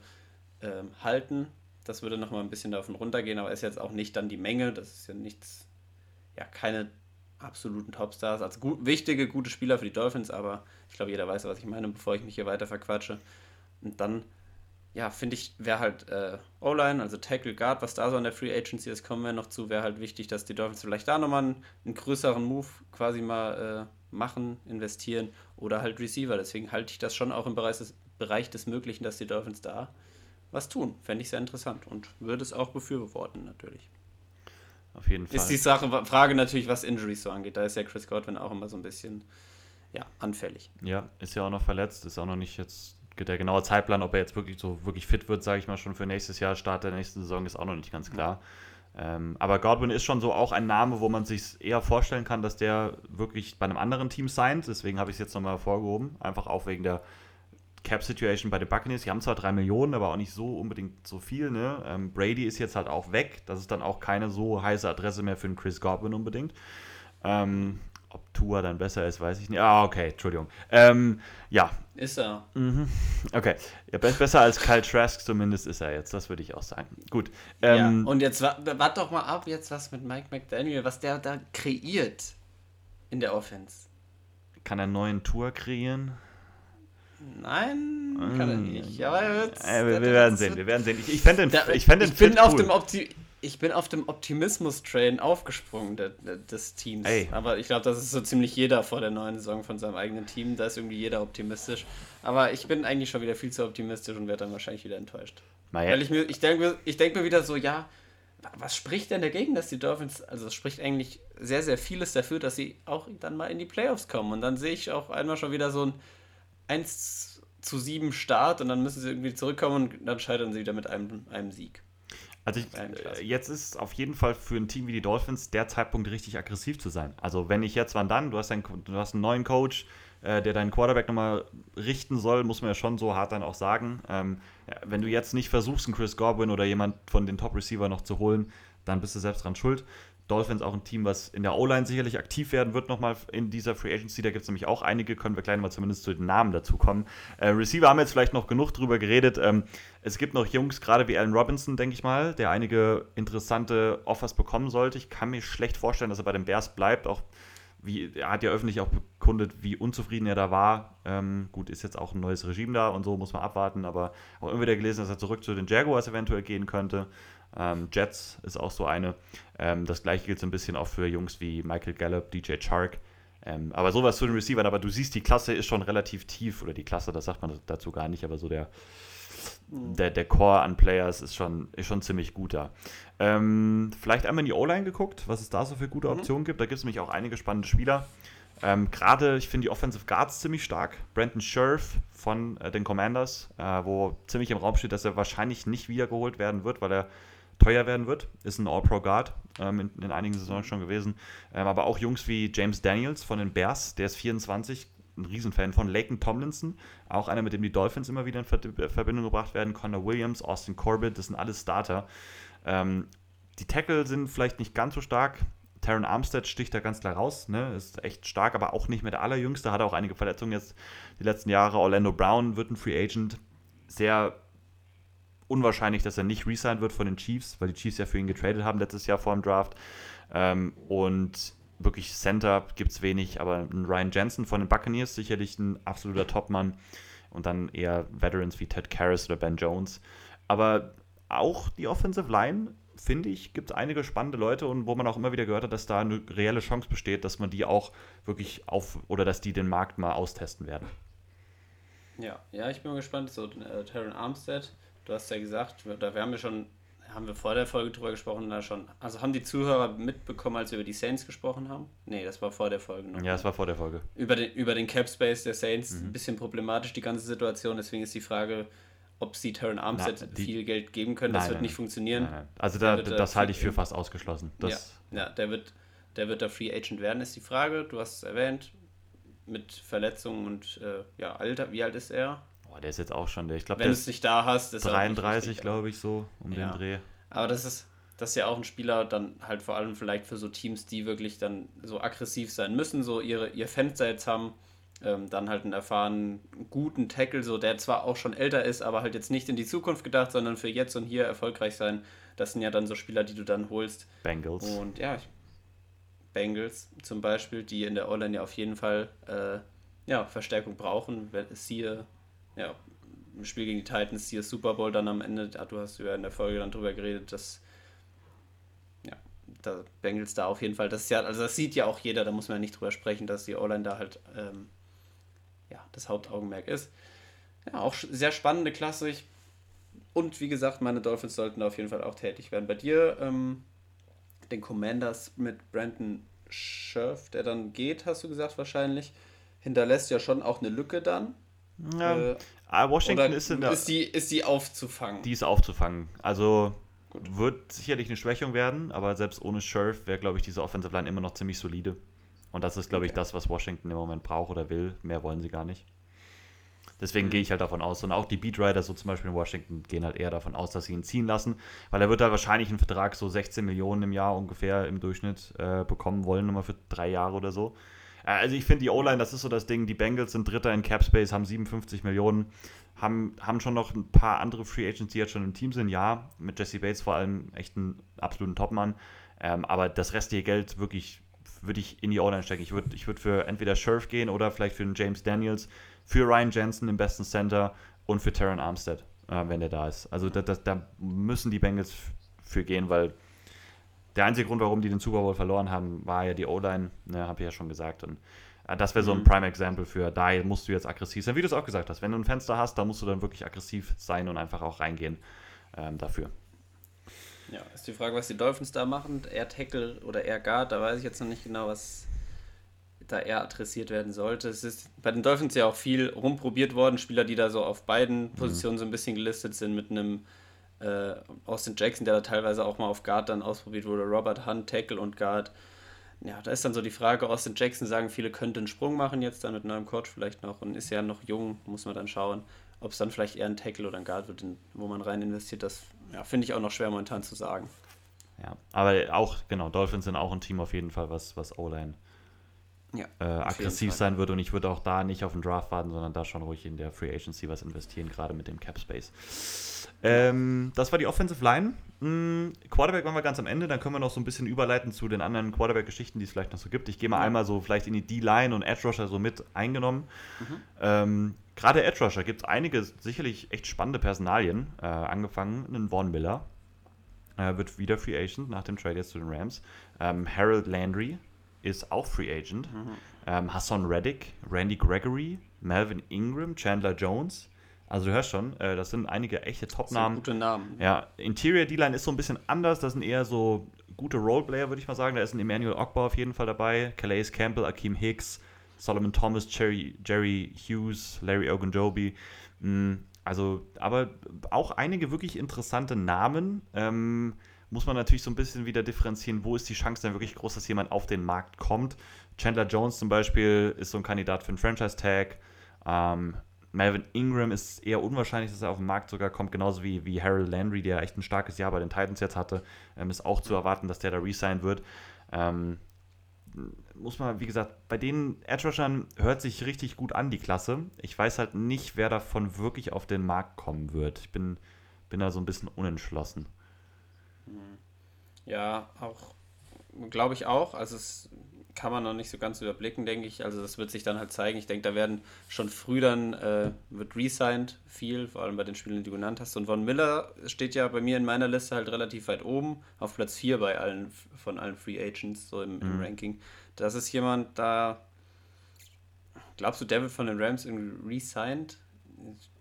[SPEAKER 1] ähm, halten. Das würde nochmal ein bisschen davon runtergehen, aber ist jetzt auch nicht dann die Menge. Das ist ja nichts, ja, keine absoluten Topstars. Also gut, wichtige, gute Spieler für die Dolphins, aber ich glaube, jeder weiß, was ich meine, bevor ich mich hier weiter verquatsche. Und dann, ja, finde ich, wäre halt äh, O-Line, also Tackle Guard, was da so an der Free Agency ist, kommen wir noch zu, wäre halt wichtig, dass die Dolphins vielleicht da nochmal einen, einen größeren Move quasi mal äh, machen, investieren oder halt Receiver. Deswegen halte ich das schon auch im Bereich des, Bereich des Möglichen, dass die Dolphins da was tun. Fände ich sehr interessant und würde es auch befürworten, natürlich.
[SPEAKER 2] Auf jeden Fall.
[SPEAKER 1] Ist die Sache, Frage natürlich, was Injuries so angeht. Da ist ja Chris Godwin auch immer so ein bisschen ja, anfällig.
[SPEAKER 2] Ja, ist ja auch noch verletzt, ist auch noch nicht jetzt der genaue Zeitplan, ob er jetzt wirklich so wirklich fit wird, sage ich mal, schon für nächstes Jahr, Start der nächsten Saison, ist auch noch nicht ganz klar. Ähm, aber Godwin ist schon so auch ein Name, wo man sich eher vorstellen kann, dass der wirklich bei einem anderen Team signed. Deswegen habe ich es jetzt nochmal hervorgehoben. Einfach auch wegen der Cap-Situation bei den Buccaneers. Die haben zwar drei Millionen, aber auch nicht so unbedingt so viel. Ne? Ähm, Brady ist jetzt halt auch weg. Das ist dann auch keine so heiße Adresse mehr für einen Chris Godwin unbedingt. Ähm, ob Tua dann besser ist, weiß ich nicht. Ah, okay, Entschuldigung. Ähm, ja,
[SPEAKER 1] Ist er.
[SPEAKER 2] okay. Ja, be besser als Kyle Trask zumindest ist er jetzt, das würde ich auch sagen. Gut.
[SPEAKER 1] Ja.
[SPEAKER 2] Ähm,
[SPEAKER 1] Und jetzt wa- wart doch mal ab, jetzt was mit Mike McDaniel, was der da kreiert in der Offense.
[SPEAKER 2] kann er einen neuen Tour kreieren?
[SPEAKER 1] Nein, kann er nicht. Aber er wird's-
[SPEAKER 2] Äh, wir, wir werden sehen, wir werden sehen. Ich, ich fände den,
[SPEAKER 1] Da-
[SPEAKER 2] ich fänd den
[SPEAKER 1] ich bin auf
[SPEAKER 2] cool.
[SPEAKER 1] dem Opti ich bin auf dem Optimismus-Train aufgesprungen der, der, des Teams.
[SPEAKER 2] Ey.
[SPEAKER 1] Aber ich glaube, das ist so ziemlich jeder vor der neuen Saison von seinem eigenen Team. Da ist irgendwie jeder optimistisch. Aber ich bin eigentlich schon wieder viel zu optimistisch und werde dann wahrscheinlich wieder enttäuscht.
[SPEAKER 2] Naja,
[SPEAKER 1] Weil ich mir, ich denke ich denk mir wieder so, ja, wa- was spricht denn dagegen, dass die Dolphins, also es spricht eigentlich sehr, sehr vieles dafür, dass sie auch dann mal in die Playoffs kommen. Und dann sehe ich auch einmal schon wieder so ein 1 zu 7 Start und dann müssen sie irgendwie zurückkommen und dann scheitern sie wieder mit einem, einem Sieg.
[SPEAKER 2] Also ich, äh, jetzt ist auf jeden Fall für ein Team wie die Dolphins der Zeitpunkt richtig aggressiv zu sein. Also wenn ich jetzt, wann dann? Du hast, einen, du hast einen neuen Coach, äh, der deinen Quarterback nochmal richten soll, muss man ja schon so hart dann auch sagen. Ähm, ja, wenn du jetzt nicht versuchst, einen Chris Godwin oder jemand von den Top-Receiver noch zu holen, dann bist du selbst dran schuld. Dolphins auch ein Team, was in der O-Line sicherlich aktiv werden wird nochmal in dieser Free Agency. Da gibt es nämlich auch einige, können wir gleich mal zumindest zu den Namen dazu kommen. Äh, Receiver haben wir jetzt vielleicht noch genug drüber geredet. Ähm, es gibt noch Jungs, gerade wie Allen Robinson, denke ich mal, der einige interessante Offers bekommen sollte. Ich kann mir schlecht vorstellen, dass er bei den Bears bleibt. Auch wie, er hat ja öffentlich auch bekundet, wie unzufrieden er da war. Ähm, gut, ist jetzt auch ein neues Regime da und so muss man abwarten, aber auch immer wieder gelesen, dass er zurück zu den Jaguars eventuell gehen könnte. Ähm, Jets ist auch so eine. Ähm, das gleiche gilt so ein bisschen auch für Jungs wie Michael Gallup, DJ Chark. Ähm, aber sowas zu den Receivern, aber du siehst, die Klasse ist schon relativ tief, oder die Klasse, das sagt man dazu gar nicht, aber so der, der, der Core an Players ist schon, ist schon ziemlich gut da. Ähm, vielleicht einmal in die O-Line geguckt, was es da so für gute Optionen gibt. Da gibt es nämlich auch einige spannende Spieler. Ähm, Gerade, ich finde die Offensive Guards ziemlich stark. Brandon Scherf von äh, den Commanders, äh, wo ziemlich im Raum steht, dass er wahrscheinlich nicht wiedergeholt werden wird, weil er teuer werden wird. Ist ein All-Pro-Guard ähm, in, in, einigen Saisons schon gewesen. Ähm, aber auch Jungs wie James Daniels von den Bears, der ist 24, ein Riesenfan von Laken Tomlinson, auch einer, mit dem die Dolphins immer wieder in Verbindung gebracht werden. Connor Williams, Austin Corbett, das sind alles Starter. Ähm, die Tackle sind vielleicht nicht ganz so stark. Taron Armstead sticht da ganz klar raus, ne? ist echt stark, aber auch nicht mehr der allerjüngste, hat auch einige Verletzungen jetzt die letzten Jahre. Orlando Brown wird ein Free Agent. Sehr unwahrscheinlich, dass er nicht resigned wird von den Chiefs, weil die Chiefs ja für ihn getradet haben letztes Jahr vor dem Draft. Ähm, und wirklich Center gibt es wenig, aber ein Ryan Jensen von den Buccaneers sicherlich ein absoluter Topmann und dann eher Veterans wie Ted Karras oder Ben Jones. Aber auch die Offensive Line, finde ich, gibt es einige spannende Leute und wo man auch immer wieder gehört hat, dass da eine reelle Chance besteht, dass man die auch wirklich auf oder dass die den Markt mal austesten werden.
[SPEAKER 1] Ja, ja, ich bin mal gespannt. So, äh, Terran Armstead, du hast ja gesagt, da wir haben ja schon haben wir vor der Folge drüber gesprochen, da schon. Also haben die Zuhörer mitbekommen, als wir über die Saints gesprochen haben? Nee, das war vor der Folge
[SPEAKER 2] noch. Ja, das war vor der Folge.
[SPEAKER 1] Über den, über den Cap Space der Saints, mhm. ein bisschen problematisch die ganze Situation, deswegen ist die Frage, ob sie Terran Armstead viel Geld geben können. Das nein, wird nicht funktionieren. Nein,
[SPEAKER 2] also da, wird, das halte ich für fast ausgeschlossen.
[SPEAKER 1] Das ja, ja, der wird, der wird da Free Agent werden, ist die Frage. Du hast es erwähnt, mit Verletzungen und äh, ja, Alter, wie alt ist er?
[SPEAKER 2] Boah, der ist jetzt auch schon der, ich glaube,
[SPEAKER 1] wenn du es nicht da hast,
[SPEAKER 2] ist 33, glaube ich, so um ja. den Dreh.
[SPEAKER 1] Aber das ist, das ist ja auch ein Spieler, dann halt vor allem vielleicht für so Teams, die wirklich dann so aggressiv sein müssen, so ihre, ihr Fenster jetzt haben, ähm, dann halt einen erfahrenen, guten Tackle, so der zwar auch schon älter ist, aber halt jetzt nicht in die Zukunft gedacht, sondern für jetzt und hier erfolgreich sein. Das sind ja dann so Spieler, die du dann holst.
[SPEAKER 2] Bengals.
[SPEAKER 1] Und ja, Bengals zum Beispiel, die in der O-Line ja auf jeden Fall äh, ja, Verstärkung brauchen. Siehe, ja, im Spiel gegen die Titans, siehe Super Bowl dann am Ende, du hast ja in der Folge dann drüber geredet, dass ja, da Bengals da auf jeden Fall, das ja, also das sieht ja auch jeder, da muss man ja nicht drüber sprechen, dass die O-Line da halt ähm, ja, das Hauptaugenmerk ist. Ja, auch sehr spannende Klasse. Und wie gesagt, meine Dolphins sollten auf jeden Fall auch tätig werden. Bei dir, ähm, den Commanders mit Brandon Scherf, der dann geht, hast du gesagt wahrscheinlich, hinterlässt ja schon auch eine Lücke dann.
[SPEAKER 2] Ja, äh, ah, Washington ist in
[SPEAKER 1] der. Ist die, ist die aufzufangen?
[SPEAKER 2] Die ist aufzufangen. Also Gut. wird sicherlich eine Schwächung werden, aber selbst ohne Scherf wäre, glaube ich, diese Offensive Line immer noch ziemlich solide. Und das ist, glaube ich, das, was Washington im Moment braucht oder will. Mehr wollen sie gar nicht. Deswegen mhm. gehe ich halt davon aus. Und auch die Beatwriter, so zum Beispiel in Washington, gehen halt eher davon aus, dass sie ihn ziehen lassen, weil er wird da wahrscheinlich einen Vertrag so 16 Millionen im Jahr ungefähr im Durchschnitt äh, bekommen wollen, nochmal für drei Jahre oder so. Äh, also ich finde die O-Line, das ist so das Ding. Die Bengals sind Dritter in Cap Space, haben 57 Millionen, haben, haben schon noch ein paar andere Free Agents, die jetzt schon im Team sind. Ja, mit Jesse Bates vor allem echt einen absoluten Topmann. Ähm, aber das restliche Geld wirklich würde ich in die O-Line stecken. Ich würde ich würd für entweder Scherf gehen oder vielleicht für einen James Daniels, für Ryan Jensen im besten Center und für Terran Armstead, äh, wenn der da ist. Also da, da, da müssen die Bengals für gehen, weil der einzige Grund, warum die den Super Bowl verloren haben, war ja die O-Line, ne, habe ich ja schon gesagt. Und äh, das wäre so ein mhm. Prime-Example für, da musst du jetzt aggressiv sein. Wie du es auch gesagt hast, wenn du ein Fenster hast, da musst du dann wirklich aggressiv sein und einfach auch reingehen ähm, dafür.
[SPEAKER 1] Ja, ist die Frage, was die Dolphins da machen. Air Tackle oder Air Guard, da weiß ich jetzt noch nicht genau, was da eher adressiert werden sollte. Es ist bei den Dolphins ja auch viel rumprobiert worden. Spieler, die da so auf beiden mhm. Positionen mhm. so ein bisschen gelistet sind, mit einem äh, Austin Jackson, der da teilweise auch mal auf Guard dann ausprobiert wurde. Robert Hunt, Tackle und Guard. Ja, da ist dann so die Frage, Austin Jackson sagen viele, könnte einen Sprung machen jetzt dann mit neuem Coach vielleicht noch und ist ja noch jung, muss man dann schauen, ob es dann vielleicht eher ein Tackle oder ein Guard wird, wo man rein investiert. Das ja, finde ich auch noch schwer momentan zu sagen.
[SPEAKER 2] Ja, aber auch, genau, Dolphins sind auch ein Team auf jeden Fall, was, was O-Line ja, äh, aggressiv sein wird und ich würde auch da nicht auf den Draft warten, sondern da schon ruhig in der Free Agency was investieren, gerade mit dem Cap Space. Ähm, das war die Offensive Line. Hm, Quarterback waren wir ganz am Ende, dann können wir noch so ein bisschen überleiten zu den anderen Quarterback-Geschichten, die es vielleicht noch so gibt. Ich gehe mal ja. einmal so vielleicht in die D-Line und Edge Rusher so mit eingenommen. Mhm. Ähm, Gerade Edge Rusher gibt es einige sicherlich echt spannende Personalien. Äh, angefangen einen Von Miller. Äh, wird wieder Free Agent nach dem Trade jetzt zu den Rams. Ähm, Harold Landry ist auch Free Agent. Mhm. Ähm, Hassan Reddick, Randy Gregory, Melvin Ingram, Chandler Jones. Also du hörst schon, äh, das sind einige echte Top-Namen.
[SPEAKER 1] Gute Namen.
[SPEAKER 2] Ja, Interior D-Line ist so ein bisschen anders. Das sind eher so gute Roleplayer, würde ich mal sagen. Da ist ein Emmanuel Ogba auf jeden Fall dabei, Calais Campbell, Akeem Hicks, Solomon Thomas, Jerry, Jerry Hughes, Larry Ogunjobi. Mm, also, aber auch einige wirklich interessante Namen. Ähm, muss man natürlich so ein bisschen wieder differenzieren, wo ist die Chance denn wirklich groß, dass jemand auf den Markt kommt. Chandler Jones zum Beispiel ist so ein Kandidat für einen Franchise-Tag. Ähm, Melvin Ingram ist eher unwahrscheinlich, dass er auf den Markt sogar kommt, genauso wie, wie Harold Landry, der echt ein starkes Jahr bei den Titans jetzt hatte. Ähm, ist auch zu erwarten, dass der da resign wird. Ähm, muss man, wie gesagt, bei den Edge Rushern hört sich richtig gut an, die Klasse. Ich weiß halt nicht, wer davon wirklich auf den Markt kommen wird. Ich bin, bin da so ein bisschen unentschlossen.
[SPEAKER 1] Ja, auch, glaube ich auch. Also es kann man noch nicht so ganz überblicken, denke ich. Also das wird sich dann halt zeigen. Ich denke, da werden schon früh dann, äh, wird resigned viel, vor allem bei den Spielen, die du genannt hast. Und Von Miller steht ja bei mir in meiner Liste halt relativ weit oben, auf Platz 4 bei allen, von allen Free Agents, so im, im mhm. Ranking. Das ist jemand, da glaubst du, der wird von den Rams irgendwie resigned?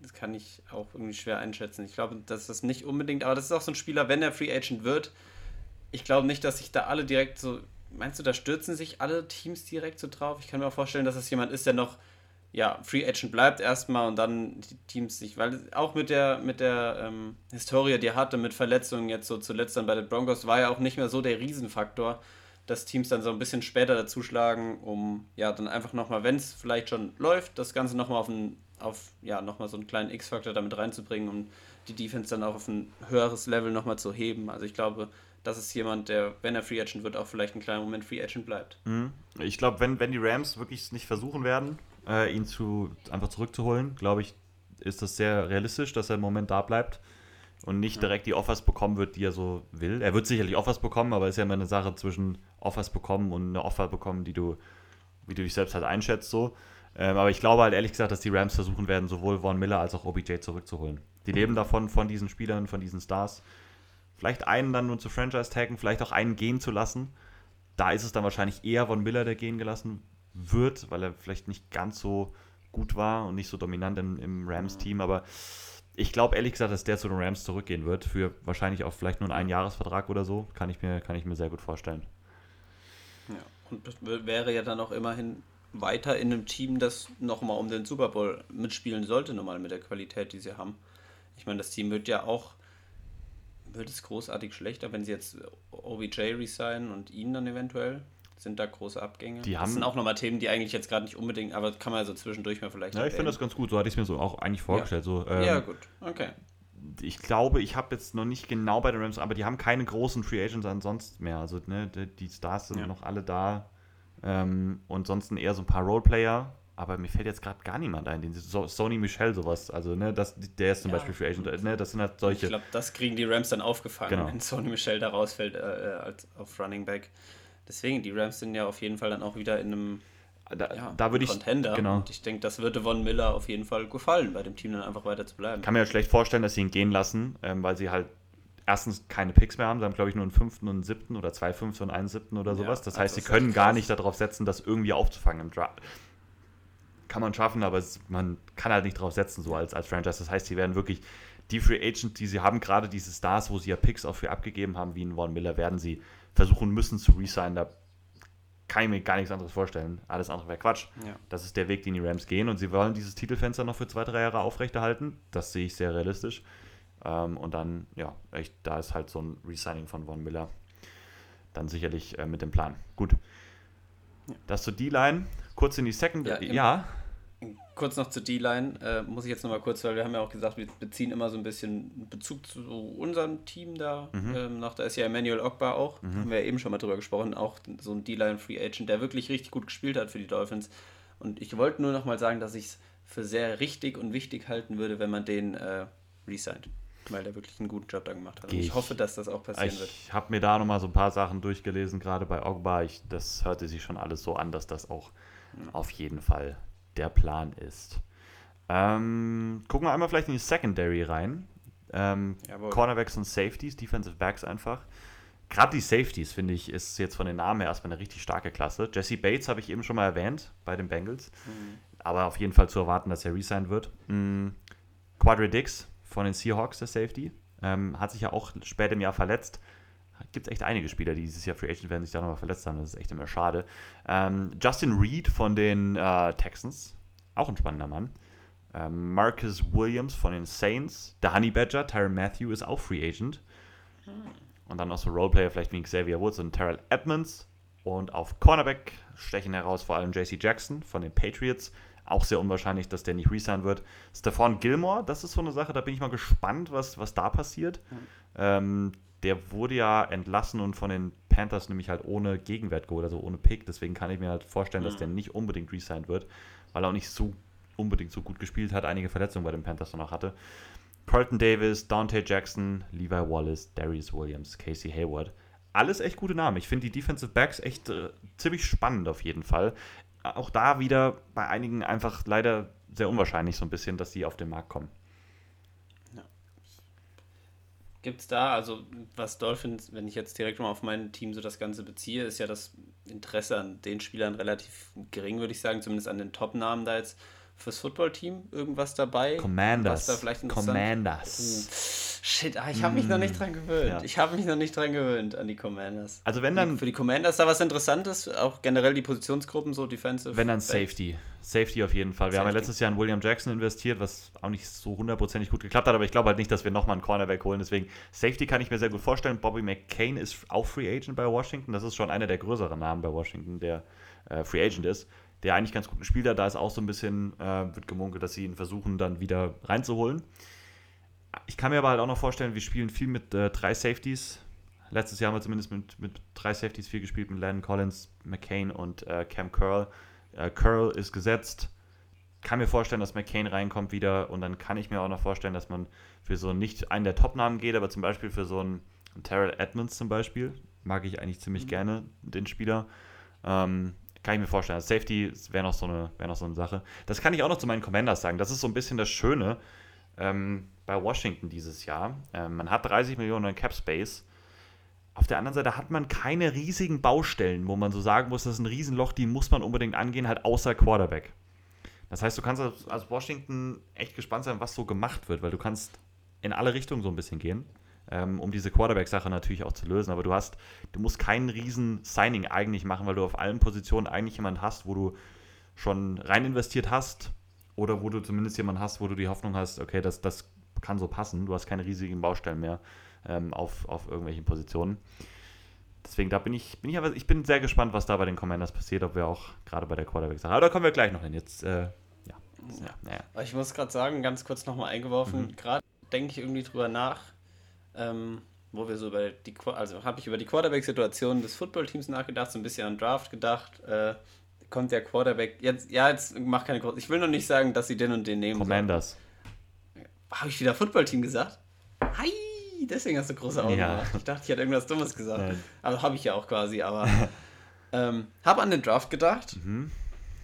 [SPEAKER 1] Das kann ich auch irgendwie schwer einschätzen. Ich glaube, das ist nicht unbedingt, aber das ist auch so ein Spieler, wenn er Free Agent wird. Ich glaube nicht, dass sich da alle direkt so meinst du, da stürzen sich alle Teams direkt so drauf? Ich kann mir auch vorstellen, dass es jemand ist, der noch ja, Free Agent bleibt erstmal und dann die Teams sich, weil auch mit der, mit der ähm, Historie, die er hatte, mit Verletzungen jetzt so zuletzt dann bei den Broncos, war ja auch nicht mehr so der Riesenfaktor, dass Teams dann so ein bisschen später dazuschlagen, um ja dann einfach nochmal, wenn es vielleicht schon läuft, das Ganze nochmal auf ein, auf, ja, nochmal so einen kleinen X-Faktor damit reinzubringen, um die Defense dann auch auf ein höheres Level nochmal zu heben. Also ich glaube, das ist jemand, der, wenn er Free Agent wird, auch vielleicht einen kleinen Moment Free Agent bleibt.
[SPEAKER 2] Mhm. Ich glaube, wenn, wenn die Rams wirklich nicht versuchen werden, äh, ihn zu, einfach zurückzuholen, glaube ich, ist das sehr realistisch, dass er im Moment da bleibt und nicht direkt die Offers bekommen wird, die er so will. Er wird sicherlich Offers bekommen, aber es ist ja immer eine Sache zwischen Offers bekommen und eine Offer bekommen, die du, wie du dich selbst halt einschätzt, so. Ähm, aber ich glaube halt ehrlich gesagt, dass die Rams versuchen werden, sowohl Von Miller als auch OBJ zurückzuholen. Die leben davon, von diesen Spielern, von diesen Stars vielleicht einen dann nur zu Franchise-Taggen, vielleicht auch einen gehen zu lassen. Da ist es dann wahrscheinlich eher Von Miller, der gehen gelassen wird, weil er vielleicht nicht ganz so gut war und nicht so dominant im, im Rams-Team. Aber ich glaube ehrlich gesagt, dass der zu den Rams zurückgehen wird, für wahrscheinlich auch vielleicht nur einen Einjahresvertrag oder so. Kann ich mir, kann ich mir sehr gut vorstellen.
[SPEAKER 1] Ja, und das wäre ja dann auch immerhin weiter in einem Team, das nochmal um den Super Bowl mitspielen sollte, nochmal mit der Qualität, die sie haben. Ich meine, das Team wird ja auch wird es großartig schlechter, wenn sie jetzt OBJ resignen und ihn dann eventuell? Sind da große Abgänge?
[SPEAKER 2] Die
[SPEAKER 1] das sind auch nochmal Themen, die eigentlich jetzt gerade nicht unbedingt, aber kann man ja so zwischendurch mal vielleicht.
[SPEAKER 2] Ja, ich finde das ganz gut. So hatte ich es mir so auch eigentlich vorgestellt.
[SPEAKER 1] Ja,
[SPEAKER 2] so,
[SPEAKER 1] ähm, ja gut. Okay.
[SPEAKER 2] Ich glaube, ich habe jetzt noch nicht genau bei den Rams, aber die haben keine großen Free Agents ansonsten mehr. Also ne, die Stars sind ja. noch alle da. Ähm, und sonst eher so ein paar Roleplayer aber mir fällt jetzt gerade gar niemand ein, den so, Sony Michel sowas, also ne, das, der ist zum ja. Beispiel für Agent, ne, das sind halt solche.
[SPEAKER 1] Ich glaube, das kriegen die Rams dann aufgefangen, genau. wenn Sony Michel da rausfällt äh, äh, als auf Running Back. Deswegen, die Rams sind ja auf jeden Fall dann auch wieder in einem
[SPEAKER 2] da, ja, da würde ich
[SPEAKER 1] Contender. Genau. Und ich denke, das würde Von Miller auf jeden Fall gefallen, bei dem Team dann einfach weiter zu bleiben.
[SPEAKER 2] Kann mir ja schlecht vorstellen, dass sie ihn gehen lassen, ähm, weil sie halt erstens keine Picks mehr haben. Sie haben, glaube ich, nur einen fünften und einen siebten oder zwei fünften und einen siebten oder sowas. Ja, das heißt, also sie können gar nicht darauf setzen, das irgendwie aufzufangen im Draft kann man schaffen, aber es, man kann halt nicht drauf setzen, so als, als Franchise. Das heißt, sie werden wirklich die Free Agents, die sie haben, gerade diese Stars, wo sie ja Picks auch für abgegeben haben, wie ein Von Miller, werden sie versuchen müssen zu resignen. Da kann ich mir gar nichts anderes vorstellen. Alles andere wäre Quatsch. Ja. Das ist der Weg, den die Rams gehen und sie wollen dieses Titelfenster noch für zwei, drei Jahre aufrechterhalten. Das sehe ich sehr realistisch. Ähm, und dann, ja, echt, da ist halt so ein Resigning von Von Miller dann sicherlich äh, mit dem Plan. Gut. Ja. Das zur D-Line. Kurz in die Second. Ja, ja
[SPEAKER 1] kurz noch zur D-Line, äh, muss ich jetzt nochmal kurz, weil wir haben ja auch gesagt, wir beziehen immer so ein bisschen Bezug zu unserem Team da mhm. ähm, noch. Da ist ja Emmanuel Ogba auch, mhm. haben wir ja eben schon mal drüber gesprochen, auch so ein D-Line Free Agent, der wirklich richtig gut gespielt hat für die Dolphins. Und ich wollte nur nochmal sagen, dass ich es für sehr richtig und wichtig halten würde, wenn man den äh, resigned. Weil der wirklich einen guten Job da gemacht hat.
[SPEAKER 2] Ich,
[SPEAKER 1] ich, hoffe, dass das auch passieren
[SPEAKER 2] ich
[SPEAKER 1] wird.
[SPEAKER 2] Ich habe mir da nochmal so ein paar Sachen durchgelesen, gerade bei Ogba. Ich, das hörte sich schon alles so an, dass das auch ja. auf jeden Fall der Plan ist. Ähm, gucken wir einmal vielleicht in die Secondary rein. Ähm, Cornerbacks und Safeties, Defensive Backs einfach. Gerade die Safeties, finde ich, ist jetzt von den Namen her erstmal eine richtig starke Klasse. Jesse Bates habe ich eben schon mal erwähnt bei den Bengals. Mhm. Aber auf jeden Fall zu erwarten, dass er resigned wird. Mhm. Quadri Dix von den Seahawks, der Safety. Ähm, hat sich ja auch spät im Jahr verletzt. gibt es echt einige Spieler, die dieses Jahr Free Agent werden, sich da nochmal verletzt haben. Das ist echt immer schade. Ähm, Justin Reed von den äh, Texans, auch ein spannender Mann. Ähm, Marcus Williams von den Saints. Der Honey Badger, Tyron Matthew ist auch Free Agent. Und dann noch so Roleplayer, vielleicht wie Xavier Woods und Terrell Edmonds. Und auf Cornerback stechen heraus vor allem JC Jackson von den Patriots. Auch sehr unwahrscheinlich, dass der nicht resign wird. Stephon Gilmore, das ist so eine Sache, da bin ich mal gespannt, was, was da passiert. Mhm. Ähm, der wurde ja entlassen und von den Panthers nämlich halt ohne Gegenwert geholt, also ohne Pick. Deswegen kann ich mir halt vorstellen, mhm. dass der nicht unbedingt resigned wird, weil er auch nicht so unbedingt so gut gespielt hat, einige Verletzungen bei den Panthers noch hatte. Colton Davis, Dante Jackson, Levi Wallace, Darius Williams, Casey Hayward. Alles echt gute Namen. Ich finde die Defensive Backs echt äh, ziemlich spannend auf jeden Fall. Auch da wieder bei einigen einfach leider sehr unwahrscheinlich so ein bisschen, dass sie auf den Markt kommen.
[SPEAKER 1] Gibt es da, also was Dolphins, wenn ich jetzt direkt mal auf mein Team so das Ganze beziehe, ist ja das Interesse an den Spielern relativ gering, würde ich sagen, zumindest an den Top-Namen da jetzt fürs Footballteam irgendwas dabei?
[SPEAKER 2] Commanders.
[SPEAKER 1] Da
[SPEAKER 2] Commanders.
[SPEAKER 1] Oh, shit, ah, ich habe mich mm. noch nicht dran gewöhnt. Ja. Ich habe mich noch nicht dran gewöhnt an die Commanders.
[SPEAKER 2] Also wenn dann...
[SPEAKER 1] Für die Commanders da was Interessantes, auch generell die Positionsgruppen, so Defensive.
[SPEAKER 2] Wenn dann Safety. Safety auf jeden Fall. Wir Safety. haben ja letztes Jahr in William Jackson investiert, was auch nicht so hundertprozentig gut geklappt hat, aber ich glaube halt nicht, dass wir nochmal einen Cornerback holen. Deswegen Safety kann ich mir sehr gut vorstellen. Bobby McCain ist auch Free Agent bei Washington. Das ist schon einer der größeren Namen bei Washington, der äh, Free Agent ist der eigentlich ganz gut gespielt hat. Da ist auch so ein bisschen, äh, wird gemunkelt, dass sie ihn versuchen, dann wieder reinzuholen. Ich kann mir aber halt auch noch vorstellen, wir spielen viel mit äh, drei Safeties. Letztes Jahr haben wir zumindest mit, mit drei Safeties viel gespielt, mit Landon Collins, McCain und äh, Cam Curl. Äh, Curl ist gesetzt. Kann mir vorstellen, dass McCain reinkommt wieder und dann kann ich mir auch noch vorstellen, dass man für so nicht einen der Top-Namen geht, aber zum Beispiel für so einen Terrell Edmonds zum Beispiel, mag ich eigentlich ziemlich mhm. gerne, den Spieler. Ähm, kann ich mir vorstellen. Also Safety wäre noch, so eine, wär noch so eine Sache. Das kann ich auch noch zu meinen Commanders sagen. Das ist so ein bisschen das Schöne ähm, bei Washington dieses Jahr. Ähm, man hat 30 Millionen in Cap Space. Auf der anderen Seite hat man keine riesigen Baustellen, wo man so sagen muss, das ist ein Riesenloch, die muss man unbedingt angehen, halt außer Quarterback. Das heißt, du kannst als Washington echt gespannt sein, was so gemacht wird, weil du kannst in alle Richtungen so ein bisschen gehen ähm, um diese Quarterback-Sache natürlich auch zu lösen. Aber du hast, du musst keinen riesen Signing eigentlich machen, weil du auf allen Positionen eigentlich jemanden hast, wo du schon rein investiert hast oder wo du zumindest jemanden hast, wo du die Hoffnung hast, okay, das, das kann so passen. Du hast keine riesigen Baustellen mehr ähm, auf, auf irgendwelchen Positionen. Deswegen, da bin ich, bin ich aber, ich bin sehr gespannt, was da bei den Commanders passiert, ob wir auch gerade bei der Quarterback-Sache. Aber da kommen wir gleich noch hin. Jetzt, äh, ja.
[SPEAKER 1] ja, ja. Ich muss gerade sagen, ganz kurz nochmal eingeworfen, mhm. gerade denke ich irgendwie drüber nach, ähm, wo wir so über die, also habe ich über die Quarterback-Situation des Footballteams nachgedacht, so ein bisschen an Draft gedacht. Äh, kommt der Quarterback, jetzt, ja, jetzt mach keine große, ich will noch nicht sagen, dass sie den und den nehmen.
[SPEAKER 2] Commanders.
[SPEAKER 1] Habe ich wieder Footballteam gesagt? Hi! Deswegen hast du große Augen ja. gemacht. Ich dachte, ich hätte irgendwas Dummes gesagt. Nein. Also habe ich ja auch quasi, aber ähm, habe an den Draft gedacht, mhm.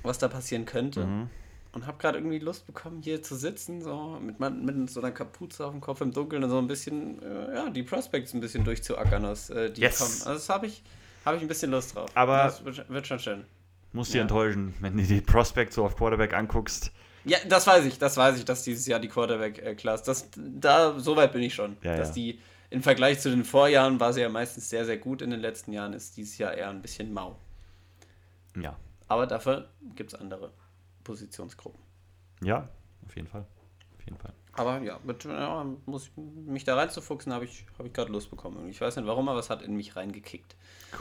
[SPEAKER 1] was da passieren könnte. Mhm und habe gerade irgendwie Lust bekommen, hier zu sitzen, so mit, mit so einer Kapuze auf dem Kopf im Dunkeln und so ein bisschen, äh, ja, die Prospects ein bisschen durchzuackern, aus, äh, die yes. kommen. Also das habe ich, hab ich ein bisschen Lust drauf.
[SPEAKER 2] Aber
[SPEAKER 1] das wird, wird schon schön.
[SPEAKER 2] Muss ja. enttäuschen, wenn du die Prospects so auf Quarterback anguckst.
[SPEAKER 1] Ja, das weiß ich, das weiß ich, dass dieses Jahr die Quarterback-Class, das, da, so weit bin ich schon, ja, dass ja. die im Vergleich zu den Vorjahren war sie ja meistens sehr, sehr gut in den letzten Jahren, ist dieses Jahr eher ein bisschen mau.
[SPEAKER 2] Ja.
[SPEAKER 1] Aber dafür gibt es andere. Positionsgruppen.
[SPEAKER 2] Ja, auf jeden Fall. Auf jeden Fall.
[SPEAKER 1] Aber ja, mit, ja muss ich, mich da reinzufuchsen, habe ich, hab ich gerade Lust bekommen. Ich weiß nicht warum, aber es hat in mich reingekickt.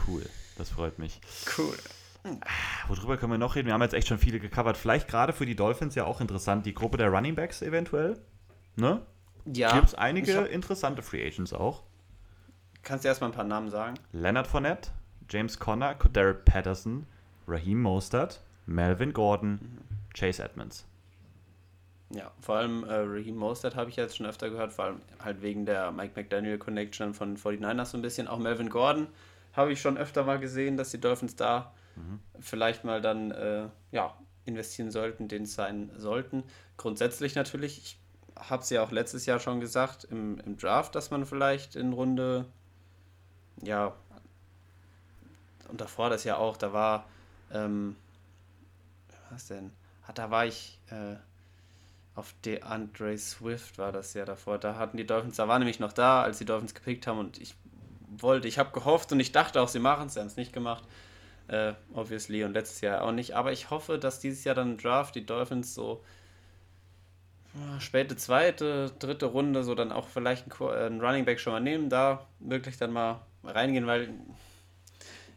[SPEAKER 2] Cool, das freut mich.
[SPEAKER 1] Cool.
[SPEAKER 2] Worüber können wir noch reden? Wir haben jetzt echt schon viele gecovert. Vielleicht gerade für die Dolphins ja auch interessant, die Gruppe der Running Backs eventuell. Ne?
[SPEAKER 1] Ja.
[SPEAKER 2] Gibt es einige interessante Free Agents auch.
[SPEAKER 1] Kannst du erstmal ein paar Namen sagen?
[SPEAKER 2] Leonard Fournette, James Conner, Cordero Patterson, Raheem Mostert, Melvin Gordon, mhm. Chase Edmonds.
[SPEAKER 1] Ja, vor allem äh, Raheem Mostert habe ich jetzt schon öfter gehört, vor allem halt wegen der Mike McDaniel Connection von 49ers so ein bisschen. Auch Melvin Gordon habe ich schon öfter mal gesehen, dass die Dolphins da mhm. vielleicht mal dann äh, ja, investieren sollten, den es sein sollten. Grundsätzlich natürlich, ich habe es ja auch letztes Jahr schon gesagt, im, im Draft, dass man vielleicht in Runde, ja, und davor das ja auch, da war, ähm, was denn? Da war ich äh, auf DeAndre Swift, war das ja davor. Da hatten die Dolphins, da war nämlich noch da, als die Dolphins gepickt haben und ich wollte. Ich habe gehofft und ich dachte auch, sie machen es, sie haben es nicht gemacht. Äh, obviously und letztes Jahr auch nicht. Aber ich hoffe, dass dieses Jahr dann Draft die Dolphins so äh, späte zweite, dritte Runde so dann auch vielleicht einen, äh, einen Running Back schon mal nehmen, da wirklich dann mal reingehen, weil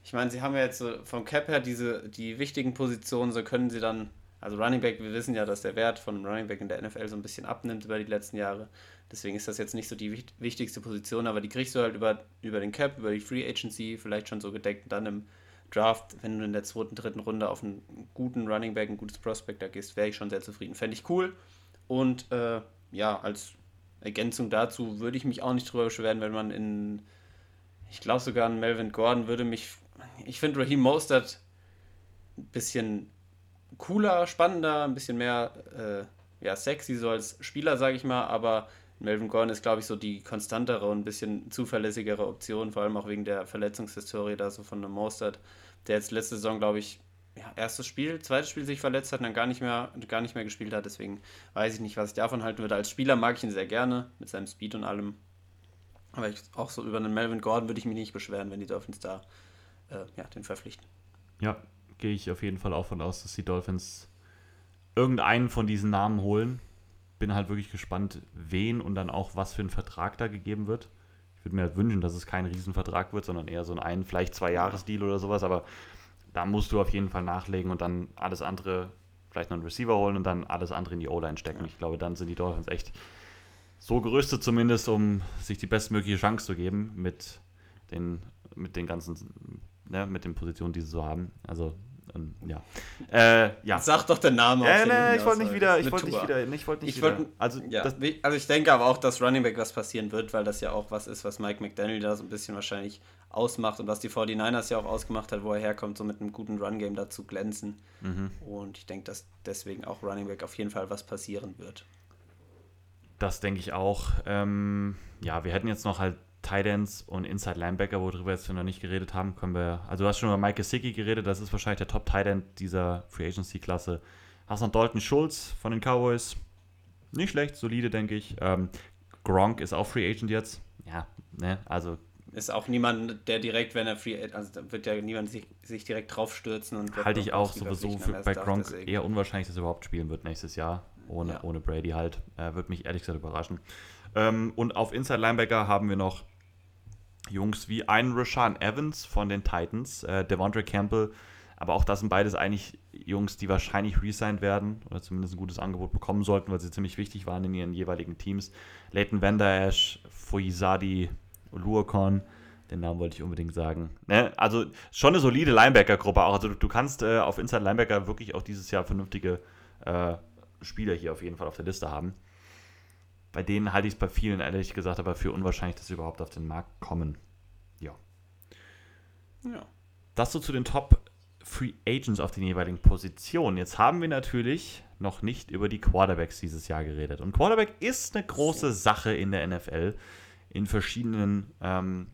[SPEAKER 1] ich meine, sie haben ja jetzt so vom Cap her diese, die wichtigen Positionen, so können sie dann, also Running Back, wir wissen ja, dass der Wert von Running Back in der NFL so ein bisschen abnimmt über die letzten Jahre. Deswegen ist das jetzt nicht so die wichtigste Position, aber die kriegst du halt über, über den Cap, über die Free Agency vielleicht schon so gedeckt. Und dann im Draft, wenn du in der zweiten, dritten Runde auf einen guten Running Back, ein gutes Prospect da gehst, wäre ich schon sehr zufrieden. Fände ich cool. Und äh, ja, als Ergänzung dazu würde ich mich auch nicht drüber beschweren, wenn man in, ich glaube sogar an Melvin Gordon würde mich ich finde Raheem Mostert ein bisschen cooler, spannender, ein bisschen mehr äh, ja, sexy so als Spieler, sage ich mal, aber Melvin Gordon ist, glaube ich, so die konstantere und ein bisschen zuverlässigere Option, vor allem auch wegen der Verletzungshistorie da so von einem Mostert, der jetzt letzte Saison, glaube ich, ja, erstes Spiel, zweites Spiel sich verletzt hat und dann gar nicht mehr, gar nicht mehr gespielt hat. Deswegen weiß ich nicht, was ich davon halten würde. Als Spieler mag ich ihn sehr gerne, mit seinem Speed und allem. Aber ich, auch so über einen Melvin Gordon würde ich mich nicht beschweren, wenn die Dolphins da äh, ja, den verpflichten.
[SPEAKER 2] Ja, gehe ich auf jeden Fall auch von aus, dass die Dolphins irgendeinen von diesen Namen holen. Bin halt wirklich gespannt, wen und dann auch, was für ein Vertrag da gegeben wird. Ich würde mir halt wünschen, dass es kein Riesenvertrag wird, sondern eher so ein, ein vielleicht zwei Jahres-Deal oder sowas, aber da musst du auf jeden Fall nachlegen und dann alles andere, vielleicht noch einen Receiver holen und dann alles andere in die O-Line stecken. Ich glaube, dann sind die Dolphins echt so gerüstet zumindest, um sich die bestmögliche Chance zu geben mit den, mit den ganzen ne, mit den Positionen, die sie so haben. Also, ähm, ja.
[SPEAKER 1] Äh, ja. Sag doch den Namen.
[SPEAKER 2] Äh, nee, ich wollte nicht wieder, ich wollte nicht wieder, ich wollte nicht
[SPEAKER 1] ich wollt, also, ja. das, also ich denke aber auch, dass Running Back was passieren wird, weil das ja auch was ist, was Mike McDaniel da so ein bisschen wahrscheinlich ausmacht und was die 49ers ja auch ausgemacht hat, wo er herkommt, so mit einem guten Run-Game dazu glänzen. Mhm. Und ich denke, dass deswegen auch Running Back auf jeden Fall was passieren wird.
[SPEAKER 2] Das denke ich auch. Ähm, ja, wir hätten jetzt noch halt Tidends und Inside Linebacker, worüber wir jetzt noch nicht geredet haben, können wir. Also, du hast schon über Mike Gesicki geredet, das ist wahrscheinlich der Top Tidend dieser Free Agency Klasse. Hast noch Dalton Schulz von den Cowboys. Nicht schlecht, solide, denke ich. Ähm, Gronk ist auch Free Agent jetzt. Ja, ne, also.
[SPEAKER 1] Ist auch niemand, der direkt, wenn er Free Agent, also da wird ja niemand sich, sich direkt draufstürzen und.
[SPEAKER 2] Halte ich auch sowieso für, bei Gronk deswegen. eher unwahrscheinlich, dass er überhaupt spielen wird nächstes Jahr. Ohne, ja. ohne Brady halt. Äh, wird mich ehrlich gesagt überraschen. Ähm, und auf Inside Linebacker haben wir noch Jungs wie ein Rashawn Evans von den Titans, äh, Devondre Campbell, aber auch das sind beides eigentlich Jungs, die wahrscheinlich resigned werden oder zumindest ein gutes Angebot bekommen sollten, weil sie ziemlich wichtig waren in ihren jeweiligen Teams. Leighton Vander Esch, Foyizadi, Luokon, den Namen wollte ich unbedingt sagen. Ne? Also schon eine solide Linebacker-Gruppe auch. Also du, du kannst äh, auf Inside Linebacker wirklich auch dieses Jahr vernünftige äh, Spieler hier auf jeden Fall auf der Liste haben bei denen halte ich es bei vielen ehrlich gesagt aber für unwahrscheinlich, dass sie überhaupt auf den Markt kommen. Ja. Ja. Das so zu den Top Free Agents auf den jeweiligen Positionen. Jetzt haben wir natürlich noch nicht über die Quarterbacks dieses Jahr geredet. Und Quarterback ist eine große Sache in der NFL in verschiedenen, ähm,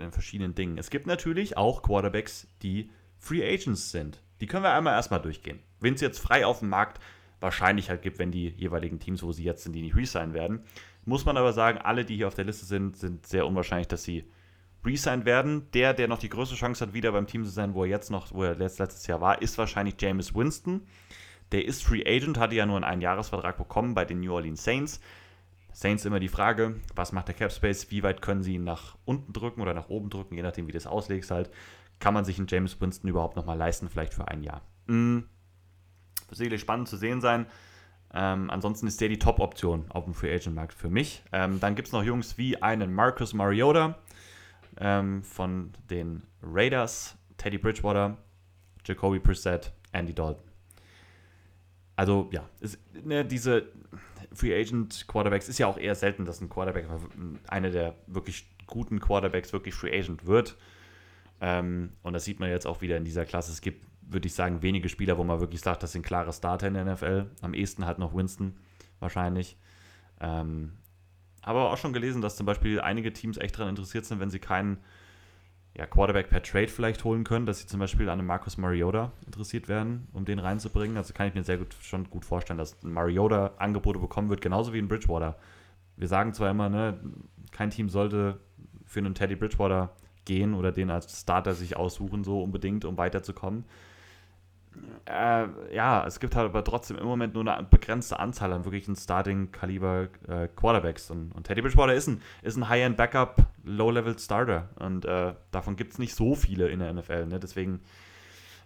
[SPEAKER 2] in verschiedenen Dingen. Es gibt natürlich auch Quarterbacks, die Free Agents sind. Die können wir einmal erstmal durchgehen. Wenn es jetzt frei auf dem Markt wahrscheinlich halt gibt, wenn die jeweiligen Teams, wo sie jetzt sind, die nicht resignen werden. Muss man aber sagen, alle, die hier auf der Liste sind, sind sehr unwahrscheinlich, dass sie resignen werden. Der, der noch die größte Chance hat, wieder beim Team zu sein, wo er jetzt noch, wo er letztes Jahr war, ist wahrscheinlich James Winston. Der ist Free Agent, hatte ja nur einen Einjahresvertrag bekommen bei den New Orleans Saints. Saints immer die Frage, was macht der Cap Space, wie weit können sie ihn nach unten drücken oder nach oben drücken, je nachdem, wie das auslegst halt. Kann man sich einen James Winston überhaupt nochmal leisten, vielleicht für ein Jahr? Mhm sicherlich spannend zu sehen sein. Ähm, ansonsten ist der die Top-Option auf dem Free Agent Markt für mich. Ähm, dann gibt es noch Jungs wie einen Marcus Mariota ähm, von den Raiders, Teddy Bridgewater, Jacoby Brissett, Andy Dalton. Also ja, ist, ne, diese Free Agent Quarterbacks ist ja auch eher selten, dass ein Quarterback, einer der wirklich guten Quarterbacks wirklich Free Agent wird. Ähm, und das sieht man jetzt auch wieder in dieser Klasse. Es gibt würde ich sagen, wenige Spieler, wo man wirklich sagt, das sind klare Starter in der NFL. Am ehesten halt noch Winston wahrscheinlich. Ähm, aber auch schon gelesen, dass zum Beispiel einige Teams echt daran interessiert sind, wenn sie keinen ja, Quarterback per Trade vielleicht holen können, dass sie zum Beispiel an einem Marcus Mariota interessiert werden, um den reinzubringen. Also kann ich mir sehr gut schon gut vorstellen, dass ein Mariota Angebote bekommen wird, genauso wie ein Bridgewater. Wir sagen zwar immer, ne, kein Team sollte für einen Teddy Bridgewater gehen oder den als Starter sich aussuchen, so unbedingt, um weiterzukommen. Äh, ja, es gibt halt aber trotzdem im Moment nur eine begrenzte Anzahl an wirklichen Starting-Kaliber äh, Quarterbacks. Und, und, Teddy Bridgewater ist ein, ist ein High-End-Backup, Low-Level-Starter. Und äh, davon gibt es nicht so viele in der NFL. Ne? Deswegen,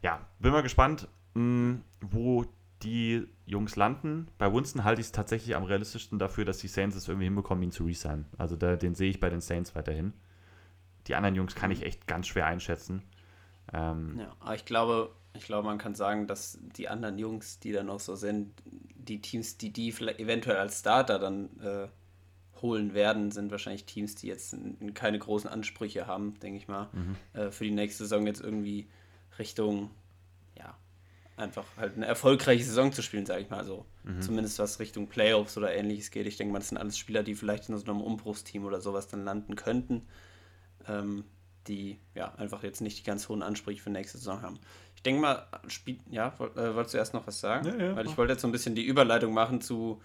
[SPEAKER 2] ja, bin mal gespannt, mh, hm, wo die Jungs landen. Bei Winston halte ich es tatsächlich am realistischsten dafür, dass die Saints es irgendwie hinbekommen, ihn zu resignen. Also da, den sehe ich bei den Saints weiterhin. Die anderen Jungs kann ich echt ganz schwer einschätzen.
[SPEAKER 1] Ähm, ja, aber ich glaube, ich glaube, man kann sagen, dass die anderen Jungs, die da noch so sind, die Teams, die die eventuell als Starter dann äh, holen werden, sind wahrscheinlich Teams, die jetzt keine großen Ansprüche haben, denke ich mal, mhm. äh, für die nächste Saison jetzt irgendwie Richtung, ja, einfach halt eine erfolgreiche Saison zu spielen, sage ich mal so. Mhm. Zumindest was Richtung Playoffs oder ähnliches geht. Ich denke mal, das sind alles Spieler, die vielleicht in so einem Umbruchsteam oder sowas dann landen könnten. Ähm, die ja einfach jetzt nicht die ganz hohen Ansprüche für nächste Saison haben. Ich denke mal, spiel, ja, äh, wolltest du erst noch was sagen? Ja, ja, Weil ich wollte jetzt so ein bisschen die Überleitung machen zu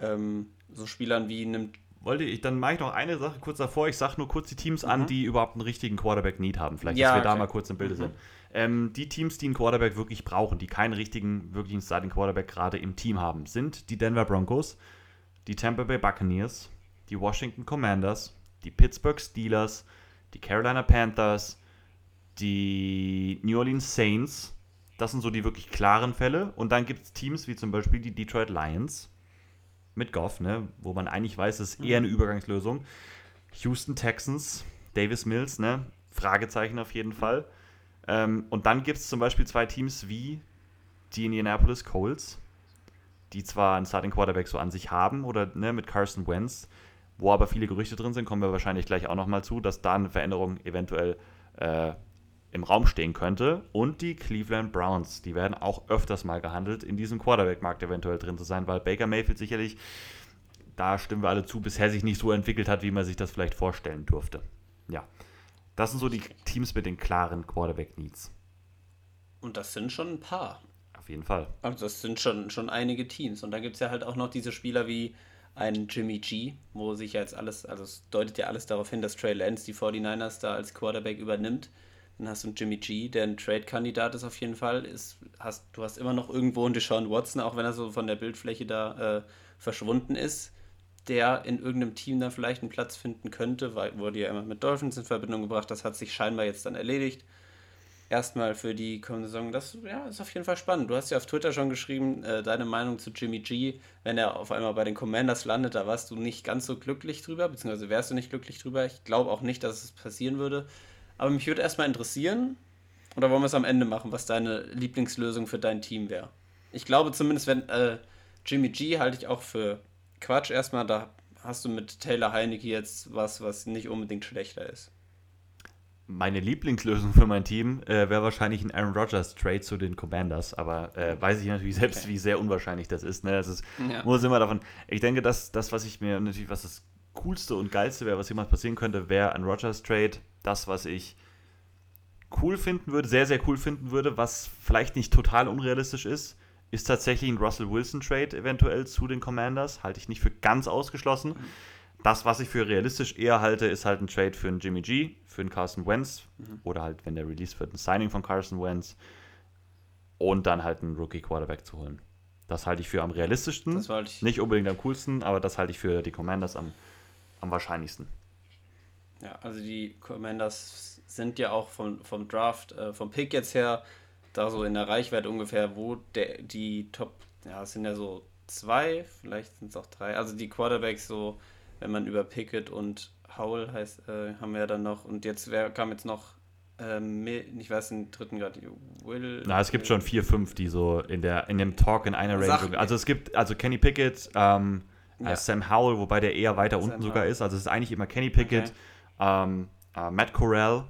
[SPEAKER 1] ähm, so Spielern wie nimmt.
[SPEAKER 2] Wollte ich, dann mache ich noch eine Sache kurz davor. Ich sage nur kurz die Teams mhm. an, die überhaupt einen richtigen Quarterback-Need haben. Vielleicht, ja, dass wir okay. da mal kurz im Bilde mhm. sind. Ähm, die Teams, die einen Quarterback wirklich brauchen, die keinen richtigen, wirklichen Starting Quarterback gerade im Team haben, sind die Denver Broncos, die Tampa Bay Buccaneers, die Washington Commanders, die Pittsburgh Steelers, die Carolina Panthers, die New Orleans Saints. Das sind so die wirklich klaren Fälle. Und dann gibt es Teams wie zum Beispiel die Detroit Lions mit Goff, ne, wo man eigentlich weiß, es ist eher eine mhm. Übergangslösung. Houston Texans, Davis Mills, ne, Fragezeichen auf jeden Fall. Ähm, und dann gibt es zum Beispiel zwei Teams wie die Indianapolis Colts, die zwar einen Starting Quarterback so an sich haben oder ne, mit Carson Wentz, wo aber viele Gerüchte drin sind, kommen wir wahrscheinlich gleich auch nochmal zu, dass da eine Veränderung eventuell äh, im Raum stehen könnte. Und die Cleveland Browns, die werden auch öfters mal gehandelt, in diesem Quarterback-Markt eventuell drin zu sein, weil Baker Mayfield sicherlich, da stimmen wir alle zu, bisher sich nicht so entwickelt hat, wie man sich das vielleicht vorstellen durfte. Ja, das sind so die Teams mit den klaren Quarterback-Needs.
[SPEAKER 1] Und das sind schon ein paar.
[SPEAKER 2] Auf jeden Fall.
[SPEAKER 1] Also das sind schon, schon einige Teams. Und dann gibt es ja halt auch noch diese Spieler wie einen Jimmy G, wo sich jetzt alles, also es deutet ja alles darauf hin, dass Trey Lance die 49ers da als Quarterback übernimmt. Dann hast du einen Jimmy G, der ein Trade-Kandidat ist auf jeden Fall. Ist, hast, du hast immer noch irgendwo einen Deshaun Watson, auch wenn er so von der Bildfläche da äh, verschwunden ist, der in irgendeinem Team da vielleicht einen Platz finden könnte, weil wurde ja immer mit Dolphins in Verbindung gebracht. Das hat sich scheinbar jetzt dann erledigt erstmal für die kommende Saison. Das ja, ist auf jeden Fall spannend. Du hast ja auf Twitter schon geschrieben, äh, deine Meinung zu Jimmy G, wenn er auf einmal bei den Commanders landet, da warst du nicht ganz so glücklich drüber, beziehungsweise wärst du nicht glücklich drüber. Ich glaube auch nicht, dass es passieren würde. Aber mich würde erstmal interessieren, oder wollen wir es am Ende machen, was deine Lieblingslösung für dein Team wäre? Ich glaube zumindest, wenn äh, Jimmy G halte ich auch für Quatsch erstmal, da hast du mit Taylor Heinecke jetzt was, was nicht unbedingt schlechter ist
[SPEAKER 2] meine Lieblingslösung für mein Team äh, wäre wahrscheinlich ein Aaron Rodgers Trade zu den Commanders, aber äh, weiß ich natürlich selbst, okay. wie sehr unwahrscheinlich das ist. Ne? Das ist, ja. muss immer davon. Ich denke, dass das, was ich mir natürlich, was das coolste und geilste wäre, was jemals passieren könnte, wäre ein Rodgers Trade. Das, was ich cool finden würde, sehr, sehr cool finden würde, was vielleicht nicht total unrealistisch ist, ist tatsächlich ein Russell Wilson Trade eventuell zu den Commanders. Halte ich nicht für ganz ausgeschlossen. Das, was ich für realistisch eher halte, ist halt ein Trade für einen Jimmy G, für einen Carson Wentz mhm. oder halt, wenn der Release wird, ein Signing von Carson Wentz und dann halt einen Rookie-Quarterback zu holen. Das halte ich für am realistischsten. Nicht unbedingt am coolsten, aber das halte ich für die Commanders am, am wahrscheinlichsten.
[SPEAKER 1] Ja, also die Commanders sind ja auch vom, vom Draft, äh, vom Pick jetzt her, da so in der Reichweite ungefähr, wo der, die Top, ja, es sind ja so zwei, vielleicht sind es auch drei, also die Quarterbacks so wenn man über Pickett und Howell heißt, äh, haben wir ja dann noch, und jetzt wer, kam jetzt noch, ähm, ich weiß den dritten gerade,
[SPEAKER 2] Will. Na, es gibt schon vier, fünf, die so in, der, in dem Talk in einer Range. Also es gibt, also Kenny Pickett, ähm, äh, ja. Sam Howell, wobei der eher weiter Sam unten sogar ist. Also es ist eigentlich immer Kenny Pickett, okay. ähm, äh, Matt Corral,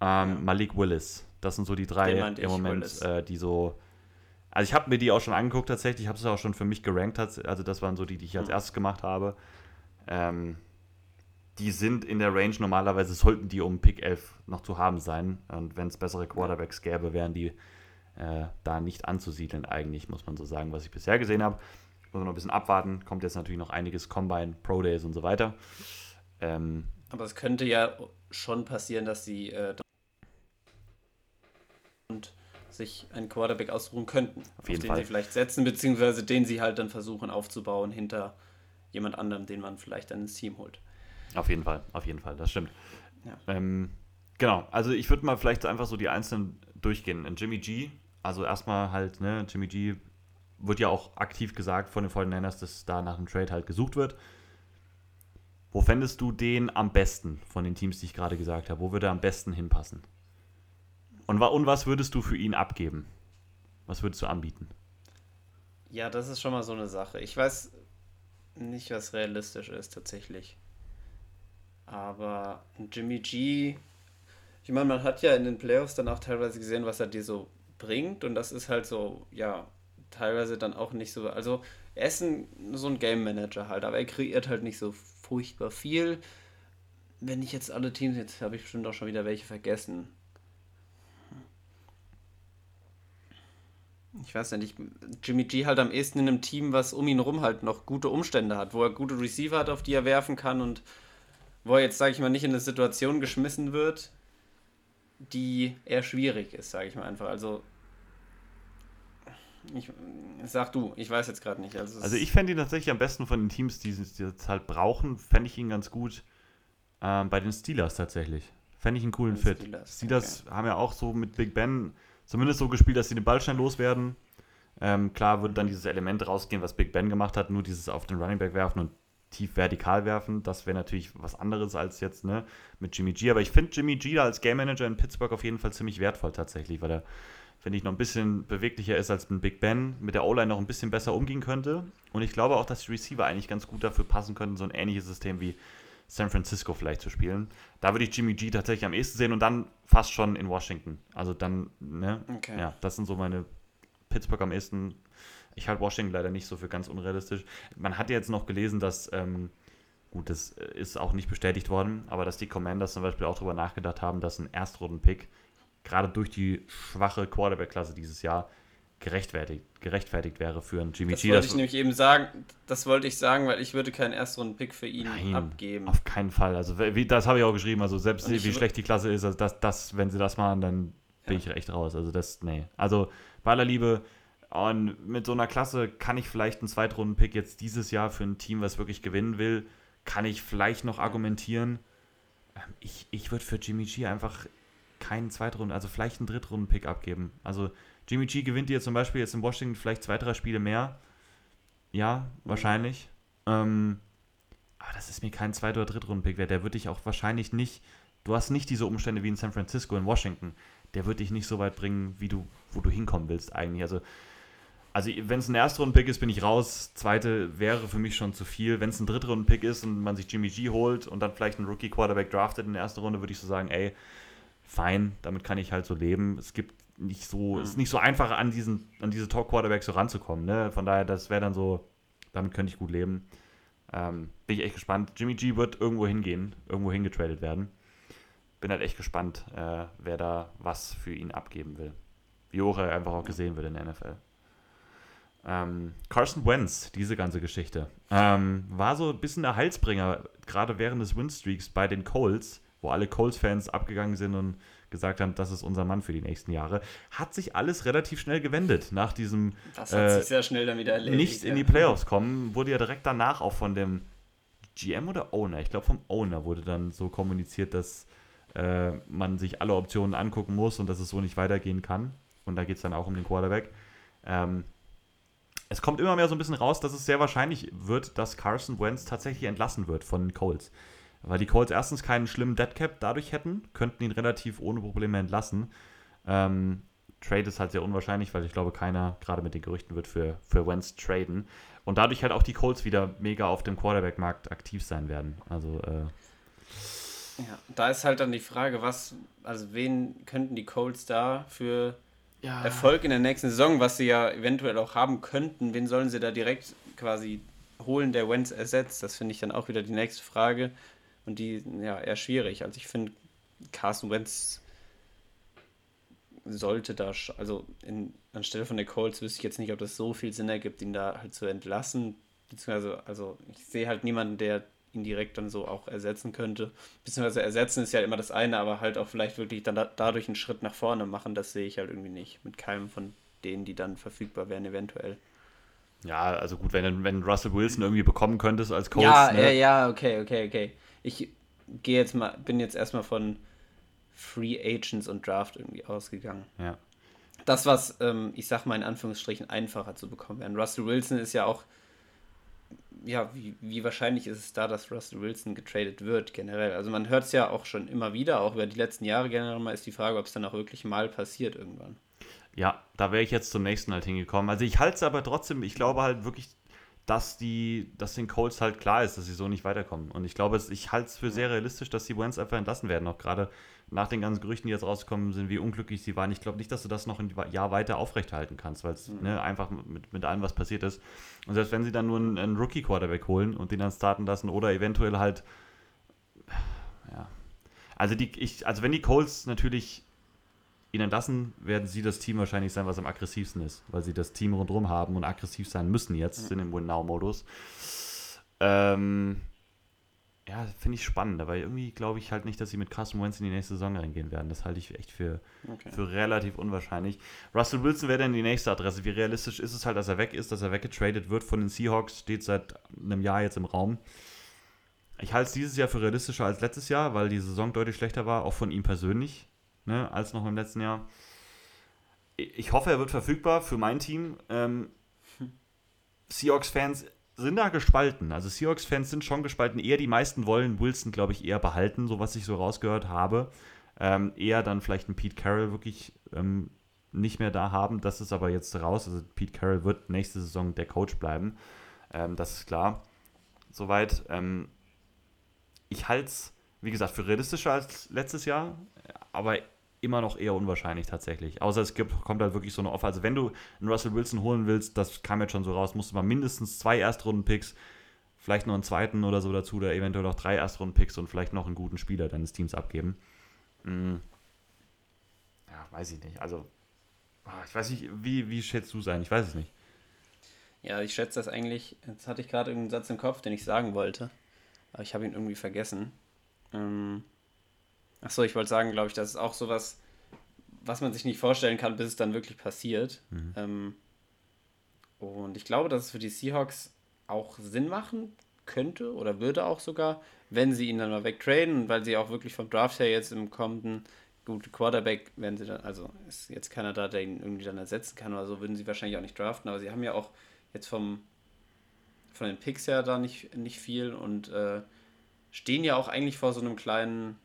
[SPEAKER 2] ähm, ja. Malik Willis. Das sind so die drei im Moment, äh, die so. Also ich habe mir die auch schon angeguckt tatsächlich, ich habe es auch schon für mich gerankt, also das waren so die, die ich als mhm. erstes gemacht habe. Ähm, die sind in der Range normalerweise, sollten die um Pick 11 noch zu haben sein. Und wenn es bessere Quarterbacks gäbe, wären die äh, da nicht anzusiedeln, eigentlich, muss man so sagen, was ich bisher gesehen habe. Muss man noch ein bisschen abwarten. Kommt jetzt natürlich noch einiges Combine, Pro Days und so weiter. Ähm,
[SPEAKER 1] Aber es könnte ja schon passieren, dass sie äh, und sich einen Quarterback ausruhen könnten,
[SPEAKER 2] Auf jeden
[SPEAKER 1] den
[SPEAKER 2] Fall.
[SPEAKER 1] sie vielleicht setzen, beziehungsweise den sie halt dann versuchen aufzubauen hinter jemand anderem, den man vielleicht dann ins Team holt.
[SPEAKER 2] Auf jeden Fall, auf jeden Fall, das stimmt.
[SPEAKER 1] Ja.
[SPEAKER 2] Ähm, genau, also ich würde mal vielleicht einfach so die einzelnen durchgehen. In Jimmy G, also erstmal halt, ne, Jimmy G wird ja auch aktiv gesagt von den 49ers, dass da nach einem Trade halt gesucht wird. Wo fändest du den am besten von den Teams, die ich gerade gesagt habe? Wo würde er am besten hinpassen? Und, und was würdest du für ihn abgeben? Was würdest du anbieten?
[SPEAKER 1] Ja, das ist schon mal so eine Sache. Ich weiß nicht, was realistisch ist tatsächlich. Aber Jimmy G, ich meine, man hat ja in den Playoffs dann auch teilweise gesehen, was er dir so bringt. Und das ist halt so, ja, teilweise dann auch nicht so. Also, er ist ein, so ein Game Manager halt, aber er kreiert halt nicht so furchtbar viel. Wenn ich jetzt alle Teams, jetzt habe ich bestimmt auch schon wieder welche vergessen. Ich weiß nicht, Jimmy G halt am ehesten in einem Team, was um ihn rum halt noch gute Umstände hat, wo er gute Receiver hat, auf die er werfen kann und wo er jetzt, sage ich mal, nicht in eine Situation geschmissen wird, die eher schwierig ist, sage ich mal einfach. Also, ich, sag du, ich weiß jetzt gerade nicht. Also,
[SPEAKER 2] Also ich fände ihn tatsächlich am besten von den Teams, die es jetzt halt brauchen, fände ich ihn ganz gut ähm, bei den Steelers tatsächlich. Fände ich einen coolen Fit.
[SPEAKER 1] Steelers,
[SPEAKER 2] Steelers haben ja auch so mit Big Ben zumindest so gespielt, dass sie den Ball schnell loswerden. Ähm, klar würde dann dieses Element rausgehen, was Big Ben gemacht hat, nur dieses auf den Running Back werfen und tief vertikal werfen. Das wäre natürlich was anderes als jetzt ne, mit Jimmy G. Aber ich finde Jimmy G da als Game Manager in Pittsburgh auf jeden Fall ziemlich wertvoll tatsächlich, weil er finde ich, noch ein bisschen beweglicher ist als ein Big Ben, mit der O-Line noch ein bisschen besser umgehen könnte. Und ich glaube auch, dass die Receiver eigentlich ganz gut dafür passen könnten, so ein ähnliches System wie San Francisco vielleicht zu spielen. Da würde ich Jimmy G tatsächlich am ehesten sehen und dann fast schon in Washington. Also dann, ne?
[SPEAKER 1] Okay.
[SPEAKER 2] Ja, das sind so meine Pittsburgh am ehesten. Ich halte Washington leider nicht so für ganz unrealistisch. Man hat ja jetzt noch gelesen, dass, ähm, gut, das äh, ist auch nicht bestätigt worden, aber dass die Commanders zum Beispiel auch darüber nachgedacht haben, dass ein Erstrunden-Pick gerade durch die schwache Quarterback-Klasse dieses Jahr gerechtfertigt, gerechtfertigt wäre für einen Jimmy
[SPEAKER 1] das
[SPEAKER 2] G.
[SPEAKER 1] wollte ich nämlich eben sagen, das wollte ich sagen, weil ich würde keinen Erstrunden-Pick für ihn
[SPEAKER 2] Nein,
[SPEAKER 1] abgeben.
[SPEAKER 2] auf keinen Fall. Also wie, das habe ich auch geschrieben. Also selbst wie
[SPEAKER 1] wür-
[SPEAKER 2] schlecht die Klasse ist, also das, das, wenn sie das machen, dann bin
[SPEAKER 1] Ja.
[SPEAKER 2] ich echt raus. Also das, nee. Also bei aller Liebe, und mit so einer Klasse kann ich vielleicht einen Zweitrunden-Pick jetzt dieses Jahr für ein Team, was wirklich gewinnen will, kann ich vielleicht noch argumentieren. Ähm, Ich, ich würde für Jimmy G einfach keinen Zweitrunden, also vielleicht einen Drittrunden-Pick abgeben. Also Jimmy G gewinnt dir zum Beispiel jetzt in Washington vielleicht zwei, drei Spiele mehr. Ja, wahrscheinlich. Ähm, aber das ist mir kein Zweit- oder Drittrunden-Pick wert. Der wird dich auch wahrscheinlich nicht. Du hast nicht diese Umstände wie in San Francisco, in Washington. Der wird dich nicht so weit bringen, wie du, wo du hinkommen willst eigentlich. Also, also wenn es ein Erstrunden-Pick ist, bin ich raus. Zweite wäre für mich schon zu viel. Wenn es ein Drittrunden-Pick ist und man sich Jimmy G holt und dann vielleicht einen Rookie-Quarterback draftet in der ersten Runde, würde ich so sagen, ey, fein, damit kann ich halt so leben. Es gibt nicht so, es ist nicht so einfach an diesen, an diese Talk-Quarterbacks so ranzukommen. Ne? Von daher, das wäre dann so, damit könnte ich gut leben. Ähm, bin ich echt gespannt. Jimmy G wird irgendwo hingehen, irgendwo hingetradet werden. Bin halt echt gespannt, äh, wer da was für ihn abgeben will. Wie hoch er einfach auch gesehen wird in der NFL. Ähm, Carson Wentz, diese ganze Geschichte, ähm, war so ein bisschen der Halsbringer, gerade während des Winstreaks bei den Colts, wo alle Colts-Fans abgegangen sind und gesagt haben, das ist unser Mann für die nächsten Jahre. Hat sich alles relativ schnell gewendet nach diesem
[SPEAKER 1] Das hat
[SPEAKER 2] äh,
[SPEAKER 1] sich sehr schnell dann wieder erledigt.
[SPEAKER 2] nicht in
[SPEAKER 1] ja.
[SPEAKER 2] die Playoffs kommen, wurde ja direkt danach auch von dem GM oder Owner, ich glaube vom Owner wurde dann so kommuniziert, dass äh, man sich alle Optionen angucken muss und dass es so nicht weitergehen kann. Und da geht es dann auch um den Quarterback. Ähm, es kommt immer mehr so ein bisschen raus, dass es sehr wahrscheinlich wird, dass Carson Wentz tatsächlich entlassen wird von den Colts. Weil die Colts erstens keinen schlimmen Deadcap dadurch hätten, könnten ihn relativ ohne Probleme entlassen. Ähm, Trade ist halt sehr unwahrscheinlich, weil ich glaube, keiner, gerade mit den Gerüchten, wird für, für Wentz traden. Und dadurch halt auch die Colts wieder mega auf dem Quarterback-Markt aktiv sein werden. Also, äh,
[SPEAKER 1] Ja, da ist halt dann die Frage, was, also wen könnten die Colts da für
[SPEAKER 2] ja,
[SPEAKER 1] Erfolg in der nächsten Saison, was sie ja eventuell auch haben könnten, wen sollen sie da direkt quasi holen, der Wentz ersetzt? Das finde ich dann auch wieder die nächste Frage und die, ja, eher schwierig. Also ich finde, Carson Wentz sollte da, also in, anstelle von der Colts wüsste ich jetzt nicht, ob das so viel Sinn ergibt, ihn da halt zu entlassen. Beziehungsweise, also ich sehe halt niemanden, der ihn direkt dann so auch ersetzen könnte. Beziehungsweise ersetzen ist ja immer das eine, aber halt auch vielleicht wirklich dann da, dadurch einen Schritt nach vorne machen, das sehe ich halt irgendwie nicht. Mit keinem von denen, die dann verfügbar wären, eventuell.
[SPEAKER 2] Ja, also gut, wenn, wenn Russell Wilson irgendwie bekommen könntest als Coach.
[SPEAKER 1] Ja, ne? ja, ja, okay, okay, okay. Ich gehe jetzt mal, bin jetzt erstmal von Free Agents und Draft irgendwie ausgegangen.
[SPEAKER 2] Ja.
[SPEAKER 1] Das, was, ähm, ich sag mal in Anführungsstrichen, einfacher zu bekommen wäre. Russell Wilson ist ja auch, ja, wie, wie wahrscheinlich ist es da, dass Russell Wilson getradet wird, generell? Also man hört es ja auch schon immer wieder, auch über die letzten Jahre generell mal, ist die Frage, ob es dann auch wirklich mal passiert irgendwann.
[SPEAKER 2] Ja, da wäre ich jetzt zum nächsten halt hingekommen. Also ich halte es aber trotzdem, ich glaube halt wirklich, dass die, dass den Colts halt klar ist, dass sie so nicht weiterkommen. Und ich glaube, ich halte es für sehr realistisch, dass die Wentz einfach entlassen werden, auch gerade nach den ganzen Gerüchten, die jetzt rausgekommen sind, wie unglücklich sie waren. Ich glaube nicht, dass du das noch ein Jahr weiter aufrechthalten kannst, weil es mhm. ne, einfach mit, mit allem, was passiert ist. Und selbst wenn sie dann nur einen, einen Rookie-Quarterback holen und den dann starten lassen oder eventuell halt, ja. Also, die, ich, also wenn die Colts natürlich ihn entlassen, werden sie das Team wahrscheinlich sein, was am aggressivsten ist, weil sie das Team rundherum haben und aggressiv sein müssen jetzt, mhm. sind im Win-Now-Modus. Ähm, ja, finde ich spannend, aber irgendwie glaube ich halt nicht, dass sie mit Carson Wentz in die nächste Saison reingehen werden. Das halte ich echt für, okay. für relativ unwahrscheinlich. Russell Wilson wäre dann die nächste Adresse. Wie realistisch ist es halt, dass er weg ist, dass er weggetradet wird von den Seahawks, steht seit einem Jahr jetzt im Raum. Ich halte es dieses Jahr für realistischer als letztes Jahr, weil die Saison deutlich schlechter war, auch von ihm persönlich, ne, als noch im letzten Jahr. Ich hoffe, er wird verfügbar für mein Team. Ähm, hm. Seahawks-Fans sind da gespalten. Also Seahawks-Fans sind schon gespalten. Eher die meisten wollen Wilson, glaube ich, eher behalten, so was ich so rausgehört habe. Ähm, eher dann vielleicht ein Pete Carroll wirklich ähm, nicht mehr da haben. Das ist aber jetzt raus. Also Pete Carroll wird nächste Saison der Coach bleiben. Ähm, das ist klar. Soweit. Ähm, ich halte es, wie gesagt, für realistischer als letztes Jahr, aber immer noch eher unwahrscheinlich tatsächlich. Außer es gibt, kommt halt wirklich so eine Offer. Also wenn du einen Russell Wilson holen willst, das kam jetzt schon so raus, musst du mal mindestens zwei Erstrunden-Picks, vielleicht noch einen zweiten oder so dazu, oder eventuell auch drei Erstrunden-Picks und vielleicht noch einen guten Spieler deines Teams abgeben. Hm. Ja, weiß ich nicht. Also, ah, ich weiß nicht, wie, wie schätzt du sein? Ich weiß es nicht.
[SPEAKER 1] Ja, ich schätze das eigentlich. Jetzt hatte ich gerade irgendeinen Satz im Kopf, den ich sagen wollte. Aber ich habe ihn irgendwie vergessen. Ähm, Achso, ich wollte sagen, glaube ich, das ist auch sowas, was man sich nicht vorstellen kann, bis es dann wirklich passiert. Mhm. Ähm, und ich glaube, dass es für die Seahawks auch Sinn machen könnte oder würde auch sogar, wenn sie ihn dann mal wegtraden, weil sie auch wirklich vom Draft her jetzt im kommenden gute Quarterback werden sie dann, also ist jetzt keiner da, der ihn irgendwie dann ersetzen kann oder so, würden sie wahrscheinlich auch nicht draften, aber sie haben ja auch jetzt vom von den Picks her da nicht, nicht viel und äh, stehen ja auch eigentlich vor so einem kleinen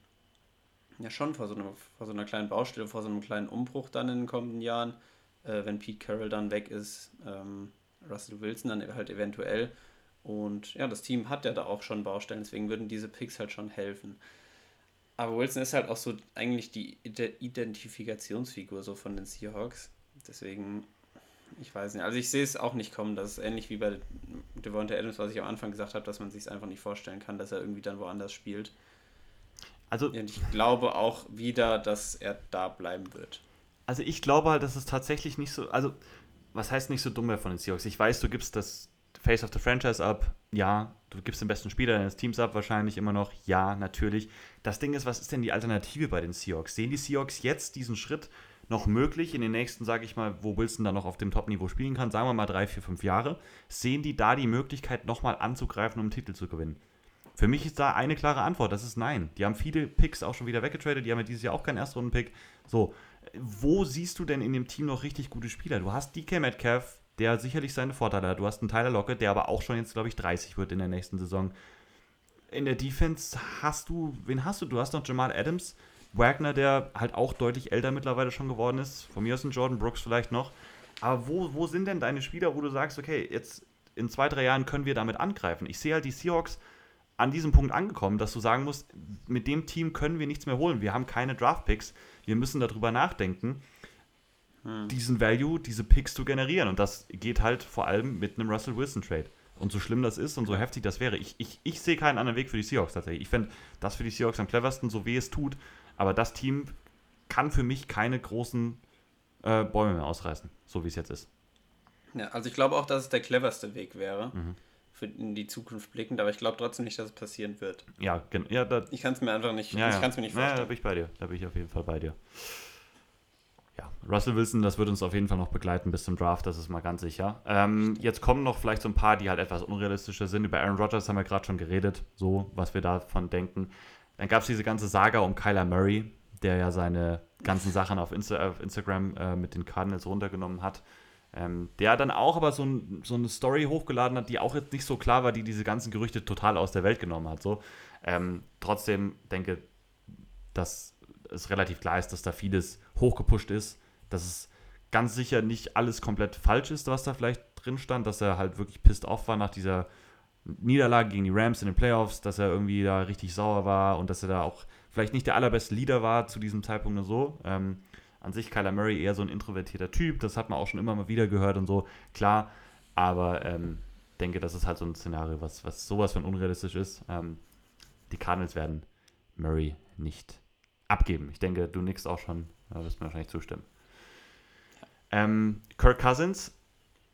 [SPEAKER 1] ja, schon vor so, einer, vor so einer kleinen Baustelle, vor so einem kleinen Umbruch dann in den kommenden Jahren, äh, wenn Pete Carroll dann weg ist, ähm, Russell Wilson dann halt eventuell. Und ja, das Team hat ja da auch schon Baustellen, deswegen würden diese Picks halt schon helfen. Aber Wilson ist halt auch so eigentlich die Identifikationsfigur so von den Seahawks. Deswegen, ich weiß nicht. Also ich sehe es auch nicht kommen. Das ist ähnlich wie bei Devonta Adams, was ich am Anfang gesagt habe, dass man sich es einfach nicht vorstellen kann, dass er irgendwie dann woanders spielt. Also, und ich glaube auch wieder, dass er da bleiben wird.
[SPEAKER 2] Also ich glaube halt, dass es tatsächlich nicht so, also was heißt nicht so dumm wäre von den Seahawks? Ich weiß, du gibst das Face of the Franchise ab, ja, du gibst den besten Spieler deines Teams ab, wahrscheinlich immer noch, ja, natürlich. Das Ding ist, was ist denn die Alternative bei den Seahawks? Sehen die Seahawks jetzt diesen Schritt noch möglich in den nächsten, sage ich mal, wo Wilson dann noch auf dem Top-Niveau spielen kann, sagen wir mal drei, vier, fünf Jahre, sehen die da die Möglichkeit, nochmal anzugreifen, um einen Titel zu gewinnen? Für mich ist da eine klare Antwort, das ist nein. Die haben viele Picks auch schon wieder weggetradet, die haben ja dieses Jahr auch keinen Erstrunden-Pick. So, wo siehst du denn in dem Team noch richtig gute Spieler? Du hast DK Metcalf, der sicherlich seine Vorteile hat. Du hast einen Tyler Lockett, der aber auch schon jetzt, glaube ich, 30 wird in der nächsten Saison. In der Defense hast du, wen hast du? Du hast noch Jamal Adams, Wagner, der halt auch deutlich älter mittlerweile schon geworden ist. Von mir aus ein Jordan Brooks vielleicht noch. Aber wo, wo sind denn deine Spieler, wo du sagst, okay, jetzt in zwei, drei Jahren können wir damit angreifen? Ich sehe halt die Seahawks an diesem Punkt angekommen, dass du sagen musst, mit dem Team können wir nichts mehr holen. Wir haben keine Draft-Picks. Wir müssen darüber nachdenken, hm. diesen Value, diese Picks zu generieren. Und das geht halt vor allem mit einem Russell Wilson-Trade. Und so schlimm das ist und so heftig das wäre, ich, ich, ich sehe keinen anderen Weg für die Seahawks tatsächlich. Ich fände das für die Seahawks am cleversten, so wie es tut. Aber das Team kann für mich keine großen äh, Bäume mehr ausreißen, so wie es jetzt ist.
[SPEAKER 1] Ja, also ich glaube auch, dass es der cleverste Weg wäre. Mhm für in die Zukunft blickend, aber ich glaube trotzdem nicht, dass es passieren wird.
[SPEAKER 2] Ja, gen ja
[SPEAKER 1] Ich kann es mir einfach nicht,
[SPEAKER 2] ja,
[SPEAKER 1] ich
[SPEAKER 2] ja.
[SPEAKER 1] kann es mir nicht
[SPEAKER 2] Ja, ja, da
[SPEAKER 1] vorstellen.
[SPEAKER 2] bin ich bei dir. Da bin ich auf jeden Fall bei dir. Ja, Russell Wilson, das wird uns auf jeden Fall noch begleiten bis zum Draft, das ist mal ganz sicher. Ähm, jetzt kommen noch vielleicht so ein paar, die halt etwas unrealistischer sind. Über Aaron Rodgers haben wir gerade schon geredet, so, was wir davon denken. Dann gab es diese ganze Saga um Kyler Murray, der ja seine ganzen Sachen auf, Insta auf Instagram äh, mit den Cardinals runtergenommen hat. Ähm, der dann auch aber so, ein, so eine Story hochgeladen hat, die auch jetzt nicht so klar war, die diese ganzen Gerüchte total aus der Welt genommen hat. So. Ähm, trotzdem denke, dass es relativ klar ist, dass da vieles hochgepusht ist, dass es ganz sicher nicht alles komplett falsch ist, was da vielleicht drin stand, dass er halt wirklich pissed off war nach dieser Niederlage gegen die Rams in den Playoffs, dass er irgendwie da richtig sauer war und dass er da auch vielleicht nicht der allerbeste Leader war zu diesem Zeitpunkt nur so. Ähm, an sich Kyler Murray eher so ein introvertierter Typ, das hat man auch schon immer mal wieder gehört und so, klar, aber ähm, denke, das ist halt so ein Szenario, was, was sowas von unrealistisch ist. Ähm, die Cardinals werden Murray nicht abgeben. Ich denke, du nickst auch schon, da wirst mir wahrscheinlich zustimmen. Ähm, Kirk Cousins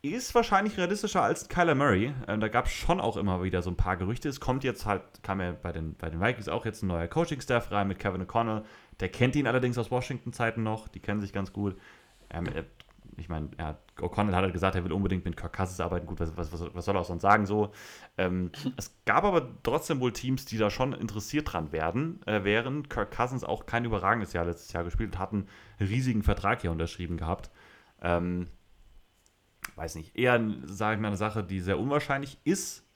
[SPEAKER 2] ist wahrscheinlich realistischer als Kyler Murray. Ähm, da gab es schon auch immer wieder so ein paar Gerüchte. Es kommt jetzt halt, kam ja bei den, bei den Vikings auch jetzt ein neuer Coaching-Staff rein mit Kevin O'Connell. Der kennt ihn allerdings aus Washington-Zeiten noch. Die kennen sich ganz gut. Ähm, ich meine, O'Connell hat halt gesagt, er will unbedingt mit Kirk Cousins arbeiten. Gut, was, was, was soll er auch sonst sagen so? Ähm, es gab aber trotzdem wohl Teams, die da schon interessiert dran werden, äh, während Kirk Cousins auch kein überragendes Jahr letztes Jahr gespielt hat, einen riesigen Vertrag hier unterschrieben gehabt. Ähm, weiß nicht, eher, sage ich mal, eine Sache, die sehr unwahrscheinlich ist.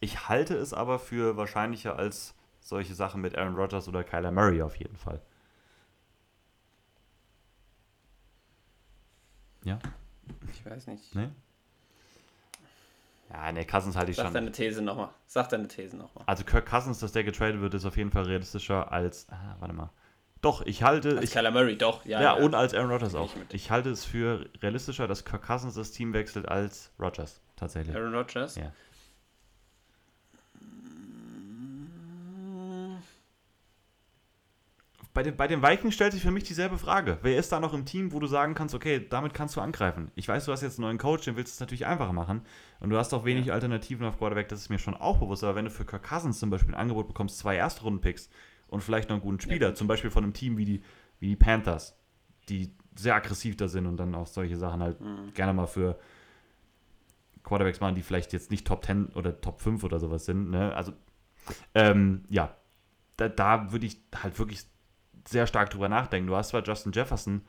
[SPEAKER 2] Ich halte es aber für wahrscheinlicher als solche Sachen mit Aaron Rodgers oder Kyler Murray auf jeden Fall. Ja?
[SPEAKER 1] Ich weiß nicht.
[SPEAKER 2] Ne? Ja, ne, Cousins halte ich
[SPEAKER 1] Sag
[SPEAKER 2] schon.
[SPEAKER 1] deine These nochmal. Sag deine These nochmal.
[SPEAKER 2] Also Kirk Cousins, dass der getradet wird, ist auf jeden Fall realistischer als. Ah, warte mal. Doch, ich halte.
[SPEAKER 1] Als
[SPEAKER 2] Ich,
[SPEAKER 1] Kyler Murray, doch. Ja,
[SPEAKER 2] ja, und als Aaron Rodgers auch.
[SPEAKER 1] ich mit.
[SPEAKER 2] Ich halte es für realistischer, dass Kirk Cousins das Team wechselt als Rodgers. Tatsächlich.
[SPEAKER 1] Aaron Rodgers?
[SPEAKER 2] Ja. Bei den, bei den Vikings stellt sich für mich dieselbe Frage. Wer ist da noch im Team, wo du sagen kannst, okay, damit kannst du angreifen? Ich weiß, du hast jetzt einen neuen Coach, den willst du es natürlich einfacher machen. Und du hast auch wenig Alternativen auf Quarterback, das ist mir schon auch bewusst. Aber wenn du für Kirk Cousins zum Beispiel ein Angebot bekommst, zwei Erstrunden-Picks und vielleicht noch einen guten Spieler,
[SPEAKER 1] gut.
[SPEAKER 2] zum Beispiel von einem Team wie die, wie die Panthers, die sehr aggressiv da sind und dann auch solche Sachen halt
[SPEAKER 1] Mhm.
[SPEAKER 2] gerne mal für Quarterbacks machen, die vielleicht jetzt nicht Top 10 oder Top 5 oder sowas sind. Ne? Also, ähm, ja, da, da würde ich halt wirklich sehr stark drüber nachdenken. Du hast zwar Justin Jefferson,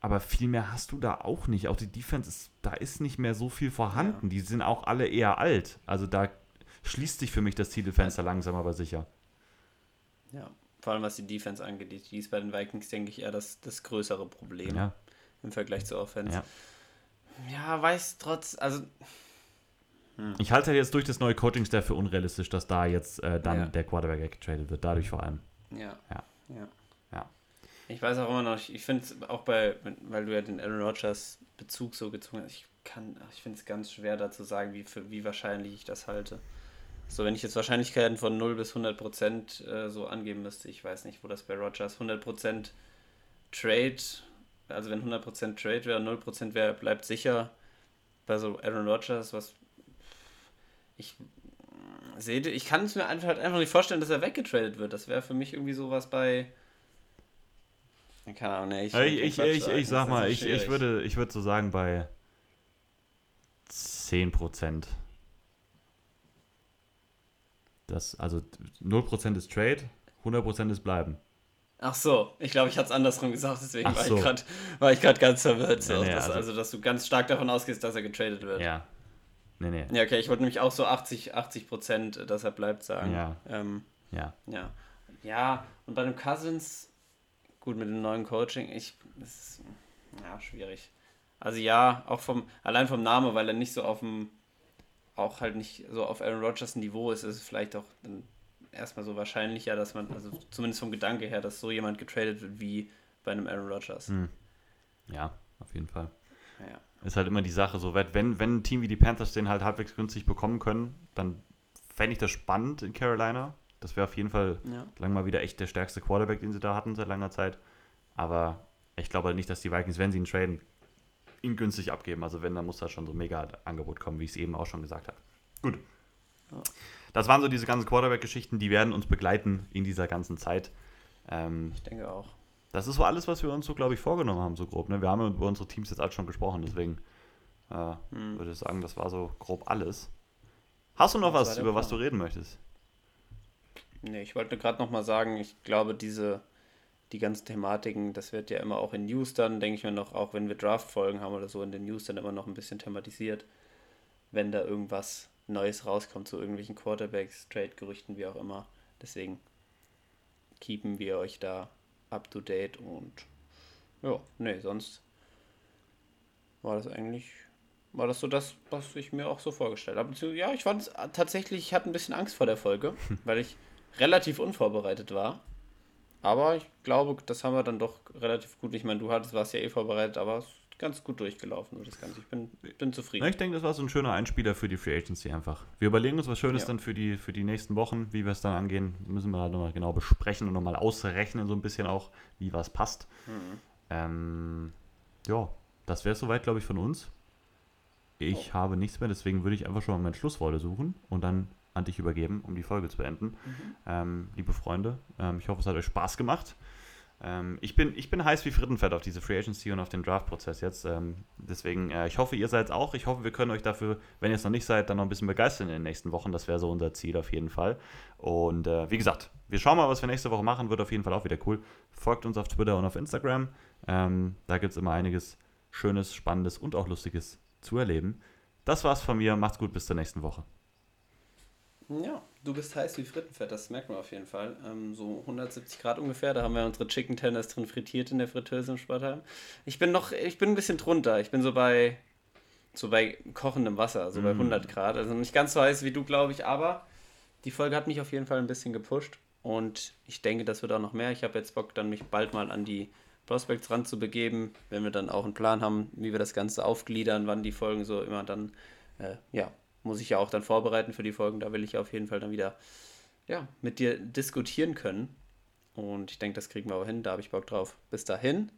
[SPEAKER 2] aber viel mehr hast du da auch nicht. Auch die Defense ist, da ist nicht mehr so viel vorhanden. Die sind auch alle eher alt. Also da schließt sich für mich das Titelfenster langsam aber sicher.
[SPEAKER 1] Ja. Vor allem was die Defense angeht. Die ist bei den Vikings, denke ich, eher das, das größere Problem
[SPEAKER 2] Ja,
[SPEAKER 1] im Vergleich zur Offense.
[SPEAKER 2] ja.
[SPEAKER 1] Ja, weiß trotz, also
[SPEAKER 2] Ich halte jetzt durch das neue Coaching-Staff für unrealistisch, dass da jetzt äh, dann
[SPEAKER 1] Ja.
[SPEAKER 2] der Quarterback getradet wird. Dadurch vor allem.
[SPEAKER 1] Ja.
[SPEAKER 2] Ja.
[SPEAKER 1] ja.
[SPEAKER 2] Ja.
[SPEAKER 1] Ich weiß auch immer noch, ich finde es auch bei, weil du ja den Aaron Rodgers Bezug so gezogen hast, ich kann, ich finde es ganz schwer da zu sagen, wie, für, wie wahrscheinlich ich das halte. So, wenn ich jetzt Wahrscheinlichkeiten von 0 bis 100 Prozent äh, so angeben müsste, ich weiß nicht, wo das bei Rodgers 100 Prozent Trade, also wenn 100 Prozent Trade wäre, 0 Prozent wäre, bleibt sicher. Bei so Aaron Rodgers, was ich sehe, ich kann es mir einfach, halt einfach nicht vorstellen, dass er weggetradet wird. Das wäre für mich irgendwie sowas bei. Keine Ahnung, nee, ich,
[SPEAKER 2] Ich, ich, ich, ich sag mal, ich, ich, würde, ich würde so sagen bei 10%. Das, also 0% ist Trade, 100% ist Bleiben.
[SPEAKER 1] Ach so, ich glaube, ich hatte es andersrum gesagt, deswegen
[SPEAKER 2] so.
[SPEAKER 1] war ich gerade ganz verwirrt. So,
[SPEAKER 2] Nee, nee,
[SPEAKER 1] dass,
[SPEAKER 2] also-
[SPEAKER 1] also, dass du ganz stark davon ausgehst, dass er getradet wird.
[SPEAKER 2] Ja. Nee, nee.
[SPEAKER 1] Ja, okay, ich wollte nämlich auch so 80, 80 Prozent, dass er bleibt, sagen.
[SPEAKER 2] Ja.
[SPEAKER 1] Ähm,
[SPEAKER 2] Ja.
[SPEAKER 1] ja. Ja, und bei dem Cousins, gut, mit dem neuen Coaching, ich, das ist, ja, schwierig. Also ja, auch vom, allein vom Namen, weil er nicht so auf dem, auch halt nicht so auf Aaron Rodgers Niveau ist, ist es vielleicht auch dann erstmal so wahrscheinlicher, dass man, also zumindest vom Gedanke her, dass so jemand getradet wird wie bei einem Aaron Rodgers.
[SPEAKER 2] Hm. Ja, auf jeden Fall.
[SPEAKER 1] Ja.
[SPEAKER 2] Ist halt immer die Sache so, wenn, wenn ein Team wie die Panthers den halt halbwegs günstig bekommen können, dann fände ich das spannend in Carolina. Das wäre auf jeden Fall
[SPEAKER 1] Ja.
[SPEAKER 2] lang mal wieder echt der stärkste Quarterback, den sie da hatten seit langer Zeit. Aber ich glaube halt nicht, dass die Vikings, wenn sie ihn traden, ihn günstig abgeben. Also wenn, dann muss da schon so ein mega Angebot kommen, wie ich es eben auch schon gesagt habe. Gut. Das waren so diese ganzen Quarterback-Geschichten, die werden uns begleiten in dieser ganzen Zeit.
[SPEAKER 1] Ähm, ich denke auch.
[SPEAKER 2] Das ist so alles, was wir uns so, glaube ich, vorgenommen haben, so grob. Ne? Wir haben über unsere Teams jetzt alles schon gesprochen, deswegen äh, hm. würde ich sagen, das war so grob alles. Hast du noch das was, über was du reden möchtest?
[SPEAKER 1] Nee, ich wollte gerade noch mal sagen, ich glaube, diese, die ganzen Thematiken, das wird ja immer auch in News dann, denke ich mir noch, auch wenn wir Draft-Folgen haben oder so, in den News dann immer noch ein bisschen thematisiert, wenn da irgendwas Neues rauskommt zu irgendwelchen Quarterbacks, Trade-Gerüchten, wie auch immer. Deswegen keepen wir euch da up to date und ja, nee, sonst war das eigentlich, war das so das, was ich mir auch so vorgestellt habe. Ja, ich fand es tatsächlich, ich hatte ein bisschen Angst vor der Folge, weil ich relativ unvorbereitet war. Aber ich glaube, das haben wir dann doch relativ gut. Ich meine, du hattest, warst ja eh vorbereitet, aber es ganz gut durchgelaufen, das Ganze. Ich bin, bin zufrieden.
[SPEAKER 2] ich denke, das war so ein schöner Einspieler für die Free Agency einfach. Wir überlegen uns was Schönes ja. dann für die, für die nächsten Wochen, wie wir es dann angehen. Müssen wir halt nochmal genau besprechen und nochmal ausrechnen, so ein bisschen auch, wie was passt. Mhm. Ähm, ja, das wäre soweit, glaube ich, von uns. Ich oh. habe nichts mehr, deswegen würde ich einfach schon mal mein Schlussworte suchen und dann an dich übergeben, um die Folge zu beenden. Mhm. Ähm, liebe Freunde, ähm, ich hoffe, es hat euch Spaß gemacht. Ähm, ich, bin, ich bin heiß wie Frittenfett auf diese Free Agency und auf den Draft-Prozess jetzt. Ähm, deswegen, äh, ich hoffe, ihr seid es auch. Ich hoffe, wir können euch dafür, wenn ihr es noch nicht seid, dann noch ein bisschen begeistern in den nächsten Wochen. Das wäre so unser Ziel auf jeden Fall. Und äh, wie gesagt, wir schauen mal, was wir nächste Woche machen. Wird auf jeden Fall auch wieder cool. Folgt uns auf Twitter und auf Instagram. Ähm, da gibt es immer einiges Schönes, Spannendes und auch Lustiges zu erleben. Das war's von mir. Macht's gut, bis zur nächsten Woche.
[SPEAKER 1] Ja, du bist heiß wie Frittenfett, das merkt man auf jeden Fall. Ähm, so 170 Grad ungefähr, da haben wir unsere Chicken Tenders drin frittiert in der Fritteuse im Sportheim. Ich bin noch, ich bin ein bisschen drunter. Ich bin so bei, so bei kochendem Wasser, so mm. bei 100 Grad. Also nicht ganz so heiß wie du, glaube ich, aber die Folge hat mich auf jeden Fall ein bisschen gepusht. Und ich denke, das wird auch noch mehr. Ich habe jetzt Bock, dann mich bald mal an die Prospects ranzubegeben, wenn wir dann auch einen Plan haben, wie wir das Ganze aufgliedern, wann die Folgen so immer dann äh, ja, muss ich ja auch dann vorbereiten für die Folgen. Da will ich auf jeden Fall dann wieder ja, mit dir diskutieren können. Und ich denke, das kriegen wir auch hin. Da habe ich Bock drauf. Bis dahin.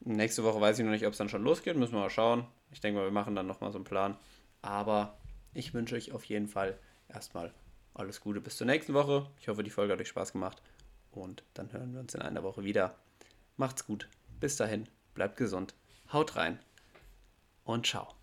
[SPEAKER 1] Nächste Woche weiß ich noch nicht, ob es dann schon losgeht. Müssen wir mal schauen. Ich denke mal, wir machen dann nochmal so einen Plan. Aber ich wünsche euch auf jeden Fall erstmal alles Gute bis zur nächsten Woche. Ich hoffe, die Folge hat euch Spaß gemacht. Und dann hören wir uns in einer Woche wieder. Macht's gut. Bis dahin. Bleibt gesund. Haut rein. Und ciao.